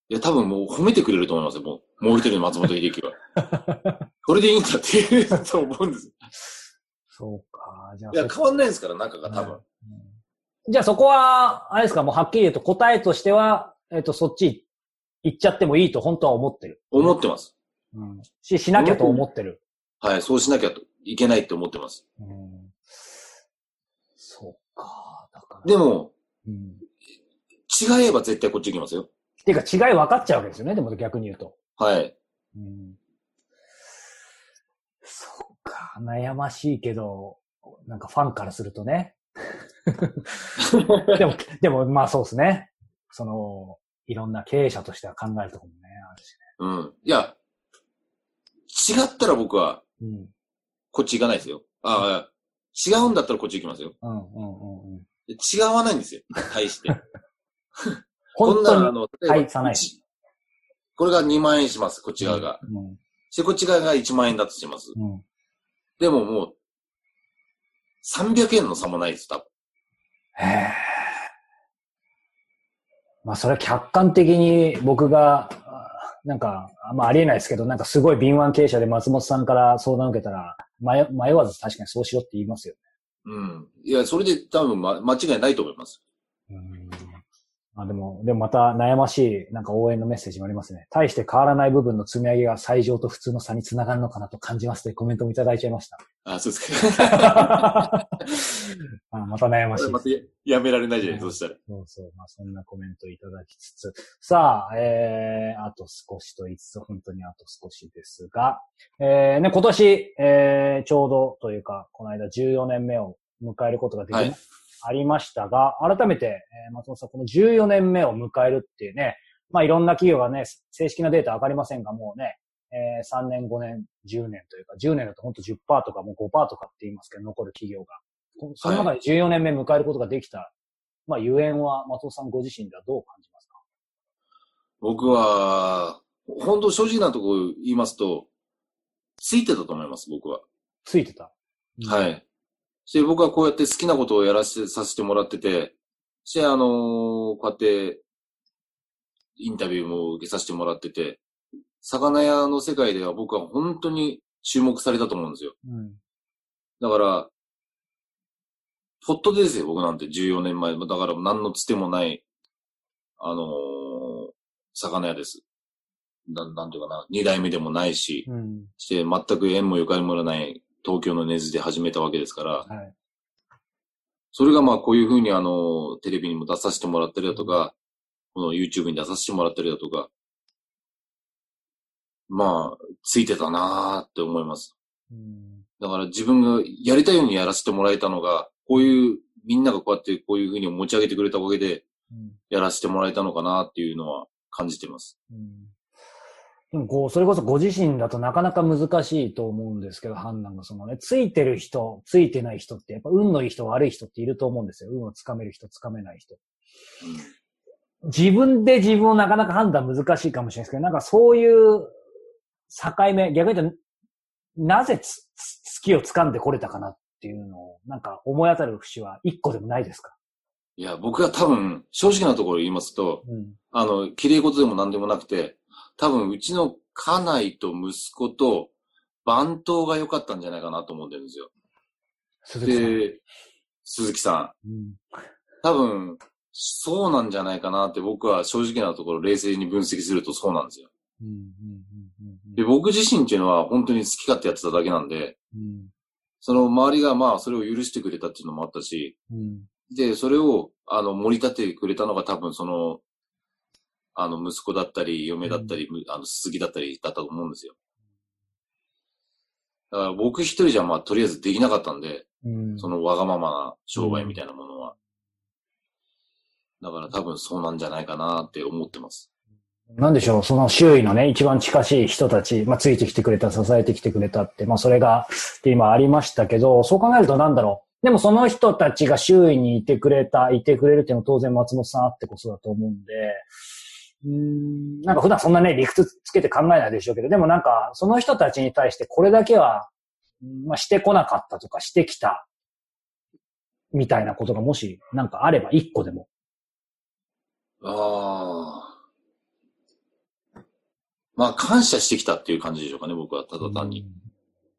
いや、多分もう褒めてくれると思いますよ。もう、もう一人の松本秀樹は。それでいいんだって言うと思うんです。そうか。じゃあ。いや、変わんないですから、中が多分。うん、じゃあそこは、あれですか、もうはっきり言うと答えとしては、えっ、ー、と、そっち行っちゃってもいいと本当は思ってる。思ってます。うん。し、しなきゃと思ってる。はい、そうしなきゃといけないって思ってます。うん。そうか。だから。でも、うん、違えば絶対こっち行きますよ。っていうか違い分かっちゃうわけですよね、でも逆に言うと。はい。うん。そうか、悩ましいけど、なんかファンからするとね。でも、でもまあそうですね。その、いろんな経営者としては考えるところもね、あるしね。うん。いや、違ったら僕は、こっち行かないですよ。ああ、違うんだったらこっち行きますよ。うんうんうんうん。違わないんですよ。対して。こんなあの、はい、さない。これが2万円します、こっち側が。うん、で、こっち側が1万円だとします。うん、でももう、300円の差もないです、多分。へえ。まあ、それは客観的に僕が、なんか、まあ、ありえないですけど、なんかすごい敏腕経営者で松本さんから相談を受けたら、迷迷わず確かにそうしろって言いますよね。うん。いや、それで多分、ま、間違いないと思います。うんあでも、でもまた悩ましい、なんか応援のメッセージもありますね。対して変わらない部分の積み上げが最上と普通の差につながるのかなと感じますというコメントもいただいちゃいました。あ、そうですか。あ また悩ましい。またやめられないじゃない、そしたら。そうそう。まあそんなコメントいただきつつ。さあ、えー、あと少しと言いつつ、本当にあと少しですが、えー、ね、今年、えー、ちょうどというか、この間14年目を迎えることができまありましたが、改めて、えー、松本さん、この14年目を迎えるっていうね、まあいろんな企業がね、正式なデータわかりませんが、もうね、えー、3年、5年、10年というか、10年だと本当10%とかもう5%とかって言いますけど、残る企業が。その中で14年目迎えることができた、はい、まあ、ゆえんは松本さんご自身ではどう感じますか？僕は、本当正直なところ言いますと、ついてたと思います、僕は。ついてた、うん、はい。で、僕はこうやって好きなことをやらせて、させてもらってて、して、あのー、こうやって、インタビューも受けさせてもらってて、魚屋の世界では僕は本当に注目されたと思うんですよ。うん、だから、ポットですよ、僕なんて14年前。だから何のつてもない、あのー、魚屋です。ななんていうかな、二代目でもないし、うん、して全く縁もゆかりもない東京の根津で始めたわけですから、はい、それがまあこういうふうにあの、テレビにも出させてもらったりだとか、この YouTube に出させてもらったりだとか、まあ、ついてたなーって思います。だから自分がやりたいようにやらせてもらえたのが、こういうみんながこうやってこういうふうに持ち上げてくれたおかげで、やらせてもらえたのかなっていうのは感じてます。うん、でもこう、それこそご自身だとなかなか難しいと思うんですけど、判断がそのね、ついてる人、ついてない人って、やっぱ運のいい人、悪い人っていると思うんですよ。運をつかめる人、つかめない人。うん、自分で自分をなかなか判断難しいかもしれないですけど、なんかそういう境目、逆に言うと、なぜつ、好きを掴んでこれたかなっていうのを、なんか思い当たる節は一個でもないですか？いや、僕は多分、正直なところ言いますと、うん、あの、綺麗事でも何でもなくて、多分、うちの家内と息子と番頭が良かったんじゃないかなと思ってるんですよ。鈴木さん。で、鈴木さん。うん、多分、そうなんじゃないかなって僕は正直なところ冷静に分析するとそうなんですよ。で、僕自身っていうのは本当に好き勝手やってただけなんで、うん、その周りがまあそれを許してくれたっていうのもあったし、うん、で、それをあの盛り立ててくれたのが多分その、あの息子だったり、嫁だったり、うん、あの鈴木だったりだったと思うんですよ。だから僕一人じゃまあとりあえずできなかったんで、そのわがままな商売みたいなものは。だから多分そうなんじゃないかなって思ってます。なんでしょう、その周囲のね、一番近しい人たち、まあ、ついてきてくれた、支えてきてくれたって、まあ、それが、今ありましたけど、そう考えるとなんだろう。でもその人たちが周囲にいてくれた、いてくれるっていうのは当然松本さんあってこそだと思うんで、うん、なんか普段そんなね、理屈つけて考えないでしょうけど、でもなんか、その人たちに対してこれだけは、まあ、してこなかったとか、してきた、みたいなことがもし、なんかあれば、一個でも。ああ。まあ、感謝してきたっていう感じでしょうかね、僕は、ただ単に。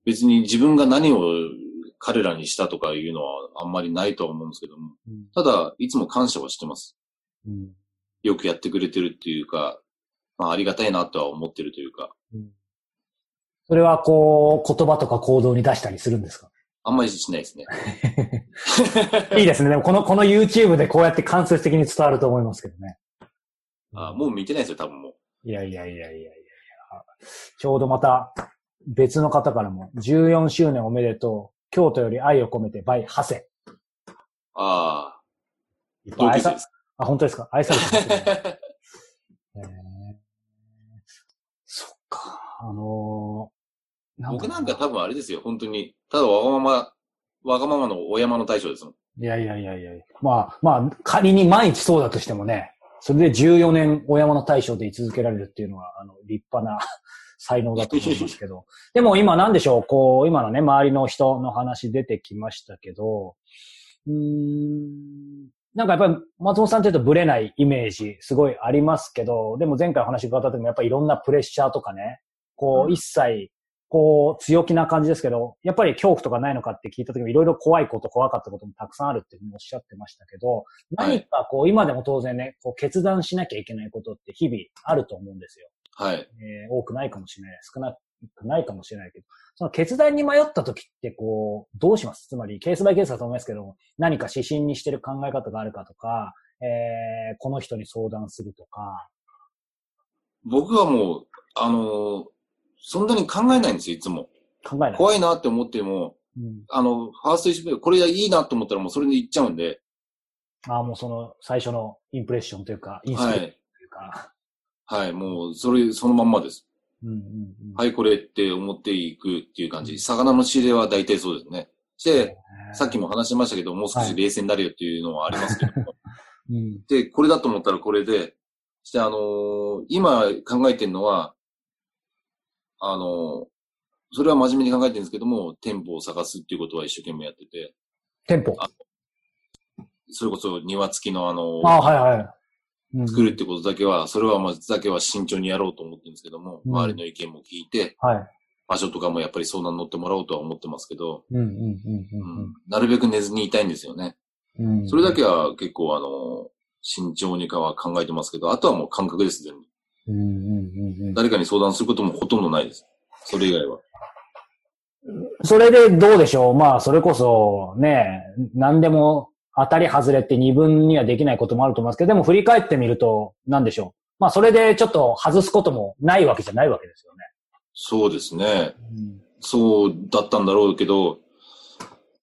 別に自分が何を彼らにしたとかいうのはあんまりないとは思うんですけども、ただ、いつも感謝はしてます。よくやってくれてるっていうか、まあ、ありがたいなとは思ってるというか。それはこう、言葉とか行動に出したりするんですか？あんまりしないですね。いいですね。でもこの、この YouTube でこうやって間接的に伝わると思いますけどね。あもう見てないですよ、多分もう。いやいやいやいやいや。ちょうどまた別の方からも、14周年おめでとう。京都より愛を込めて、バイ、ハセ。ああ。いっぱい愛さ、あ、本当ですか？愛されてます、ねえー、そっか。あのー、僕なんか多分あれですよ、本当に。ただわがまま、わがままのお山の大将ですもん。いやいやいやいやまあ、まあ、仮に毎日そうだとしてもね、それで14年お山の大将で居続けられるっていうのは、あの、立派な 才能だと思いますけど。でも今なんでしょう、こう、今のね、周りの人の話出てきましたけど、うん、なんかやっぱり松本さんって言うとブレないイメージすごいありますけど、でも前回お話伺った時もやっぱりいろんなプレッシャーとかね、こう、一切、こう、強気な感じですけど、やっぱり恐怖とかないのかって聞いた時もいろいろ怖いこと、怖かったこともたくさんあるっていうふうにおっしゃってましたけど、何かこう、今でも当然ね、こう、決断しなきゃいけないことって日々あると思うんですよ。はい。えー、多くないかもしれない。少なくないかもしれないけど、その決断に迷った時ってこう、どうします？つまり、ケースバイケースだと思いますけど、何か指針にしてる考え方があるかとか、えー、この人に相談するとか。僕はもう、あのー、そんなに考えないんですよ、いつも。考えない。怖いなって思っても、うん、あの、ファーストイシュこれいいなと思ったらもうそれで言っちゃうんで。ああ、もうその最初のインプレッションというか、インスピレーションというか。はい、もう、それ、そのまんまです。うんうんうん、はい、これって思っていくっていう感じ。魚の仕入れは大体そうですね。して、さっきも話しましたけど、もう少し冷静になるよっていうのはありますけども。うん、で、これだと思ったらこれで、して、あのー、今考えてるのは、あのー、それは真面目に考えてるんですけども、店舗を探すっていうことは一生懸命やってて。店舗それこそ庭付きのあのー、あはいはい。作るってことだけは、それはまずだけは慎重にやろうと思ってるんですけども、周りの意見も聞いて、はい。場所とかもやっぱり相談乗ってもらおうとは思ってますけど、うんうんうんうん、なるべく寝ずにいたいんですよね。うん、それだけは結構あの、慎重にかは考えてますけど、あとはもう感覚です、全部。うんうんうんうん、誰かに相談することもほとんどないです。それ以外は。それでどうでしょうまあ、それこそ、ね、何でも当たり外れって二分にはできないこともあると思いますけど、でも振り返ってみると、何でしょう。まあ、それでちょっと外すこともないわけじゃないわけですよね。そうですね。うん、そうだったんだろうけど、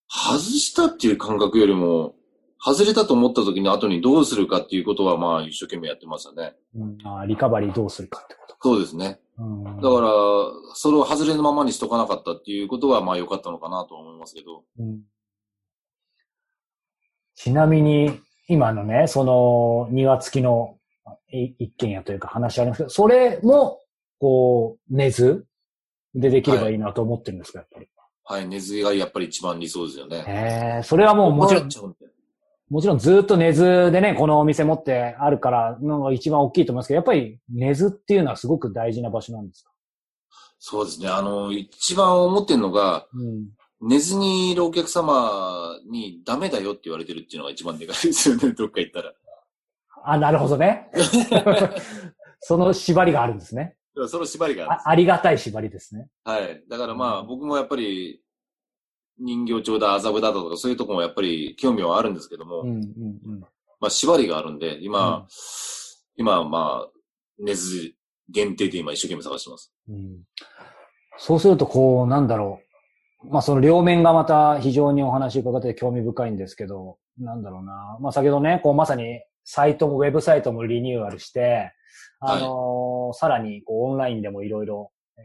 外したっていう感覚よりも、外れたと思った時に後にどうするかっていうことは、まあ、一生懸命やってましたね。うん、あリカバリーどうするかってことそうですね。うん、だから、それを外れのままにしとかなかったっていうことは、まあ良かったのかなと思いますけど。うん、ちなみに、今のね、その、庭付きの一軒家というか話ありますけど、それも、こう、根津でできればいいなと思ってるんですか、はい、やっぱり。はい、根津がやっぱり一番理想ですよね。へえ、それはもうもちろん、もちろんずっと根津でね、このお店持ってあるからのが一番大きいと思いますけど、やっぱり根津っていうのはすごく大事な場所なんですか？そうですね。あの、一番思ってるのが、うん、寝ずにいるお客様にダメだよって言われてるっていうのが一番でかいですよね、どっか行ったら。あ、なるほどね。その縛りがあるんですね。その縛りがあるあ。ありがたい縛りですね。はい。だからまあ、僕もやっぱり、人形町だ、麻布だとか、そういうとこもやっぱり興味はあるんですけども、うんうんうん、まあ、縛りがあるんで、今、うん、今、まあ、根津限定で今一生懸命探してます。うん、そうすると、こう、なんだろう。まあ、その両面がまた非常にお話伺って興味深いんですけど、なんだろうな。まあ、先ほどね、こう、まさにサイトも、ウェブサイトもリニューアルして、あのーはい、さらに、こう、オンラインでもいろいろ、えー、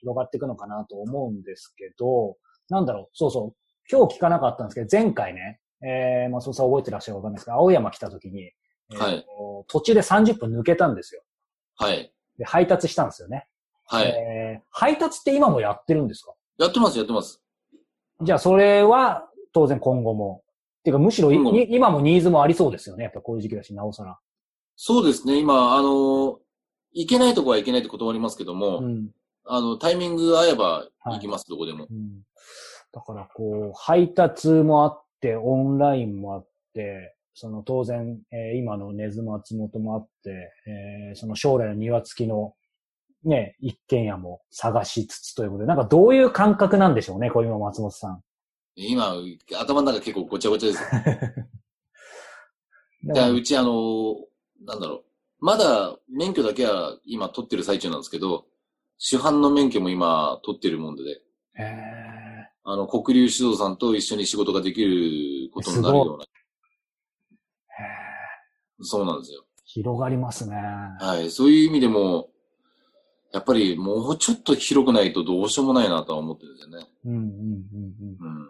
広がっていくのかなと思うんですけど、なんだろう、そうそう。今日聞かなかったんですけど、前回ね、えー、松本さん覚えてらっしゃるかわかんないですけど、青山来た時に、えー、はい、途中で30分抜けたんですよ。はい。で、配達したんですよね。はい。えー、配達って今もやってるんですか？やってます、やってます。じゃあ、それは、当然今後も。っていうか、むしろ今もニーズもありそうですよね。やっぱこういう時期だし、なおさら。そうですね。今、あの、いけないとこはいけないって断りますけども、うん、あの、タイミング合えば行きます、はい、どこでも。うんだからこう、配達もあって、オンラインもあって、その当然、えー、今の根津松本もあって、えー、その将来の庭付きのね、一軒家も探しつつということで、なんかどういう感覚なんでしょうね、こう今松本さん。今、頭の中結構ごちゃごちゃです。うちあの、なんだろう。まだ免許だけは今取ってる最中なんですけど、主犯の免許も今取ってるもんで、ね。へあの、国流指導さんと一緒に仕事ができることになるような。そうなんですよ。広がりますね。はい。そういう意味でも、やっぱりもうちょっと広くないとどうしようもないなとは思ってるんですよね。うんうんうんうん。うん、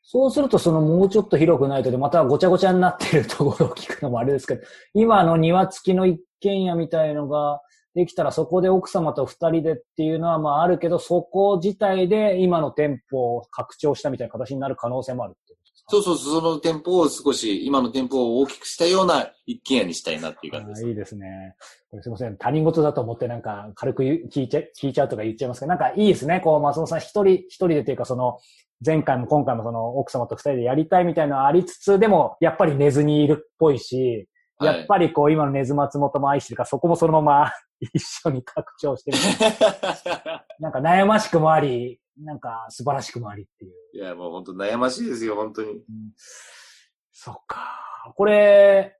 そうすると、そのもうちょっと広くないとで、またごちゃごちゃになってるところを聞くのもあれですけど、今の庭付きの一軒家みたいのが、できたらそこで奥様と二人でっていうのはまああるけど、そこ自体で今の店舗を拡張したみたいな形になる可能性もあるってそうそうその店舗を少し、今の店舗を大きくしたような一軒家にしたいなっていう感じです。いいですね。これすいません。他人事だと思ってなんか軽く聞いちゃ聞いちゃうとか言っちゃいますけど、なんかいいですね。こう、松本さん一人、一人でっていうかその、前回も今回もその奥様と二人でやりたいみたいなのはありつつ、でもやっぱり寝ずにいるっぽいし、やっぱりこう今の根津松本も愛してるから、そこもそのまま一緒に拡張してる。なんか悩ましくもあり、なんか素晴らしくもありっていう。いや、もう本当悩ましいですよ、本当に。うん、そっか。これ、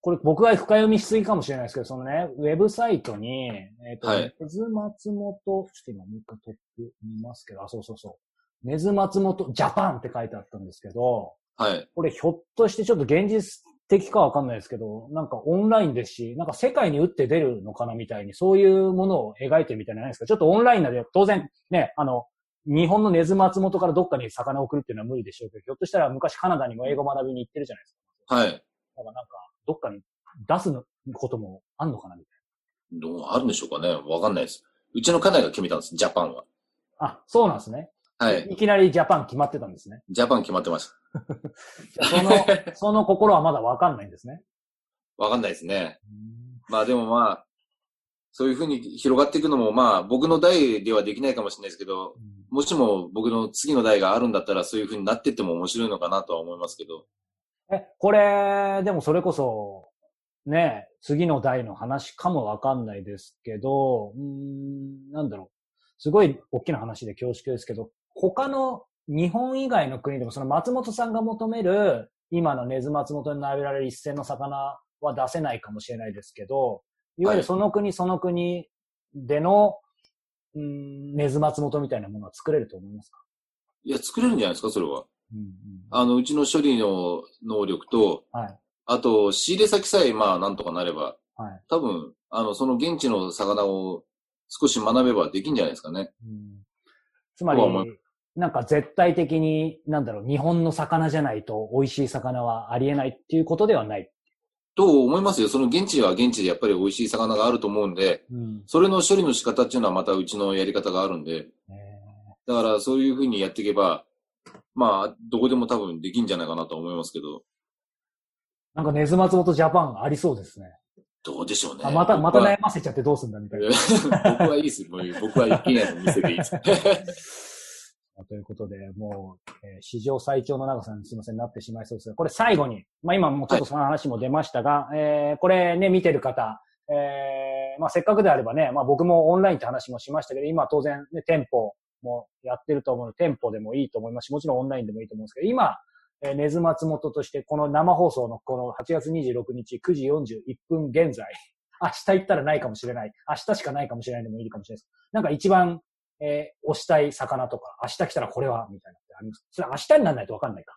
これ僕が深読みしすぎかもしれないですけど、そのね、ウェブサイトに、えっ、ー、と、はい、根津松本、ちょっと今もう一回トップ見ますけど、あ、そうそうそう。根津松本ジャパンって書いてあったんですけど、はい。これひょっとしてちょっと現実的かわかんないですけど、なんかオンラインですし、なんか世界に打って出るのかなみたいに、そういうものを描いてるみたいなないですか？ちょっとオンラインなので、当然ね、あの、日本の根津松本からどっかに魚を送るっていうのは無理でしょうけど、ひょっとしたら昔カナダにも英語学びに行ってるじゃないですか。はい。だからなんか、どっかに出すこともあんのかなみたいな。どうあるんでしょうかね？わかんないです。うちの家内が決めたんです、ジャパンは。あ、そうなんですね。はい。いきなりジャパン決まってたんですね。ジャパン決まってました。その、その心はまだわかんないんですね。わかんないですね。まあでもまあ、そういうふうに広がっていくのもまあ僕の代ではできないかもしれないですけど、もしも僕の次の代があるんだったらそういうふうになっていっても面白いのかなとは思いますけど。え、これ、でもそれこそ、ね、次の代の話かもわかんないですけど、うん、なんだろう。すごい大きな話で恐縮ですけど、他の日本以外の国でもその松本さんが求める今の根津松本に並べられる一線の魚は出せないかもしれないですけど、いわゆるその国その国での、うん、根津松本みたいなものは作れると思いますか？いや、作れるんじゃないですか、それは。うんうん、あの、うちの処理の能力と、はい、あと、仕入れ先さえ、まあ、なんとかなれば、はい、多分、あの、その現地の魚を少し学べばできんじゃないですかね。うん、つまり、なんか絶対的に、なんだろう、日本の魚じゃないと美味しい魚はありえないっていうことではない。と思いますよ。その現地は現地でやっぱり美味しい魚があると思うんで、うん、それの処理の仕方っていうのはまたうちのやり方があるんで、だからそういうふうにやっていけば、まあ、どこでも多分できんじゃないかなと思いますけど。なんかネズ松本ジャパンありそうですね。どうでしょうね。あまた、また悩ませちゃってどうすんだみたいな。僕はいいです。僕は一軒家の店でいいです。ということで、もう、えー、史上最長の長さにすみません、なってしまいそうですが、これ最後に、まあ今もちょっとその話も出ましたが、はい、えー、これね、見てる方、えー、まあせっかくであればね、まあ僕もオンラインって話もしましたけど、今当然ね、店舗もやってると思うので、店舗でもいいと思いますし、もちろんオンラインでもいいと思うんですけど、今、えー、根津松本としてこの生放送のこの8月26日9時41分現在、明日行ったらないかもしれない。明日しかないかもしれないでもいいかもしれないです。なんか一番えー、押したい魚とか、明日来たらこれは、みたいなってありますそれ明日にならないとわかんないか。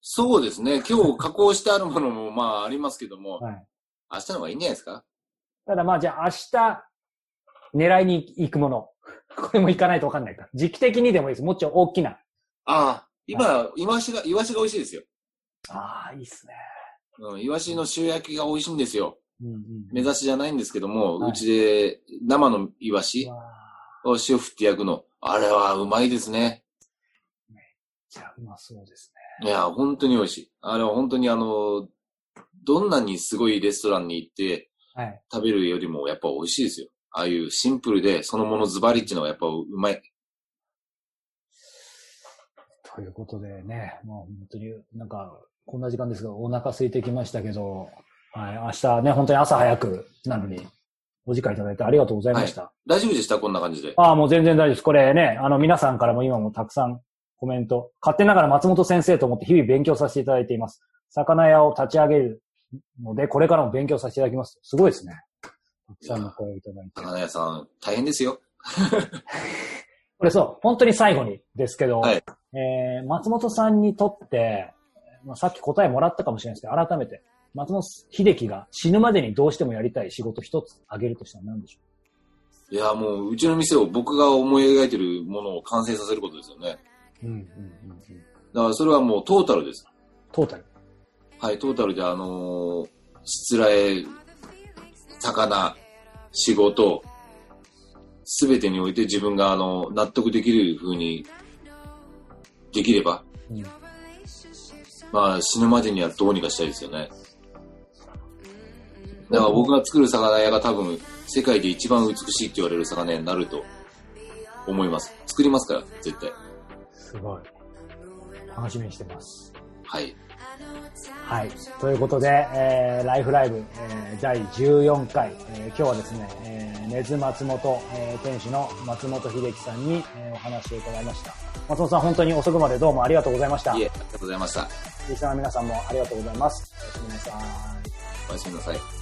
そうですね。今日加工してあるものもまあありますけども、はい、明日の方がいいんじゃないですか？ただまあじゃあ明日狙いに行くもの。これも行かないとわかんないか。時期的にでもいいです。もうちょい大きな。ああ、今、はい、イワシが、イワシが美味しいですよ。ああ、いいっすね。うん、イワシの塩焼きが美味しいんですよ。うんうん、目指しじゃないんですけども、はい、うちで生のイワシ、を塩振って焼くの。あれはうまいですね。めっちゃうまそうですね。いや、本当に美味しい。あれは本当にあの、どんなにすごいレストランに行って、食べるよりもやっぱ美味しいですよ。ああいうシンプルで、そのものズバリっていうのはやっぱうまい。ということでね、まあ本当になんか、こんな時間ですが、お腹空いてきましたけど、はい、明日ね、本当に朝早くなのに、お時間いただいてありがとうございました。はい、大丈夫でした？こんな感じで。ああ、もう全然大丈夫です。これね、あの皆さんからも今もたくさんコメント、勝手ながら松本先生と思って日々勉強させていただいています。魚屋を立ち上げるので、これからも勉強させていただきます。すごいですね。たくさんの声をいただいて。魚屋さん、大変ですよ。これそう、本当に最後にですけど、はい、えー、松本さんにとって、まあ、さっき答えもらったかもしれないですけど、改めて、松本秀樹が死ぬまでにどうしてもやりたい仕事一つあげるとしたら何でしょう？いや、もう、うちの店を僕が思い描いてるものを完成させることですよね。うんうんうんうん。だからそれはもうトータルです。トータルはい、トータルであのー、しつらえ、魚、仕事、すべてにおいて自分があの、納得できる風にできれば、うん、まあ死ぬまでにはどうにかしたいですよね。だから僕が作る魚屋が多分世界で一番美しいって言われる魚屋になると思います。作りますから、絶対。すごい。楽しみにしてます。はい。はい。ということで、えー、ライフライブ、えー、第14回、えー、今日はですね、えー、根津松本、えー、店主の松本秀樹さんに、えー、お話を伺いました。松本さん、本当に遅くまでどうもありがとうございました。いえ、ありがとうございました。リスナーの皆さんもありがとうございます。おやすみなさい。おやすみなさい。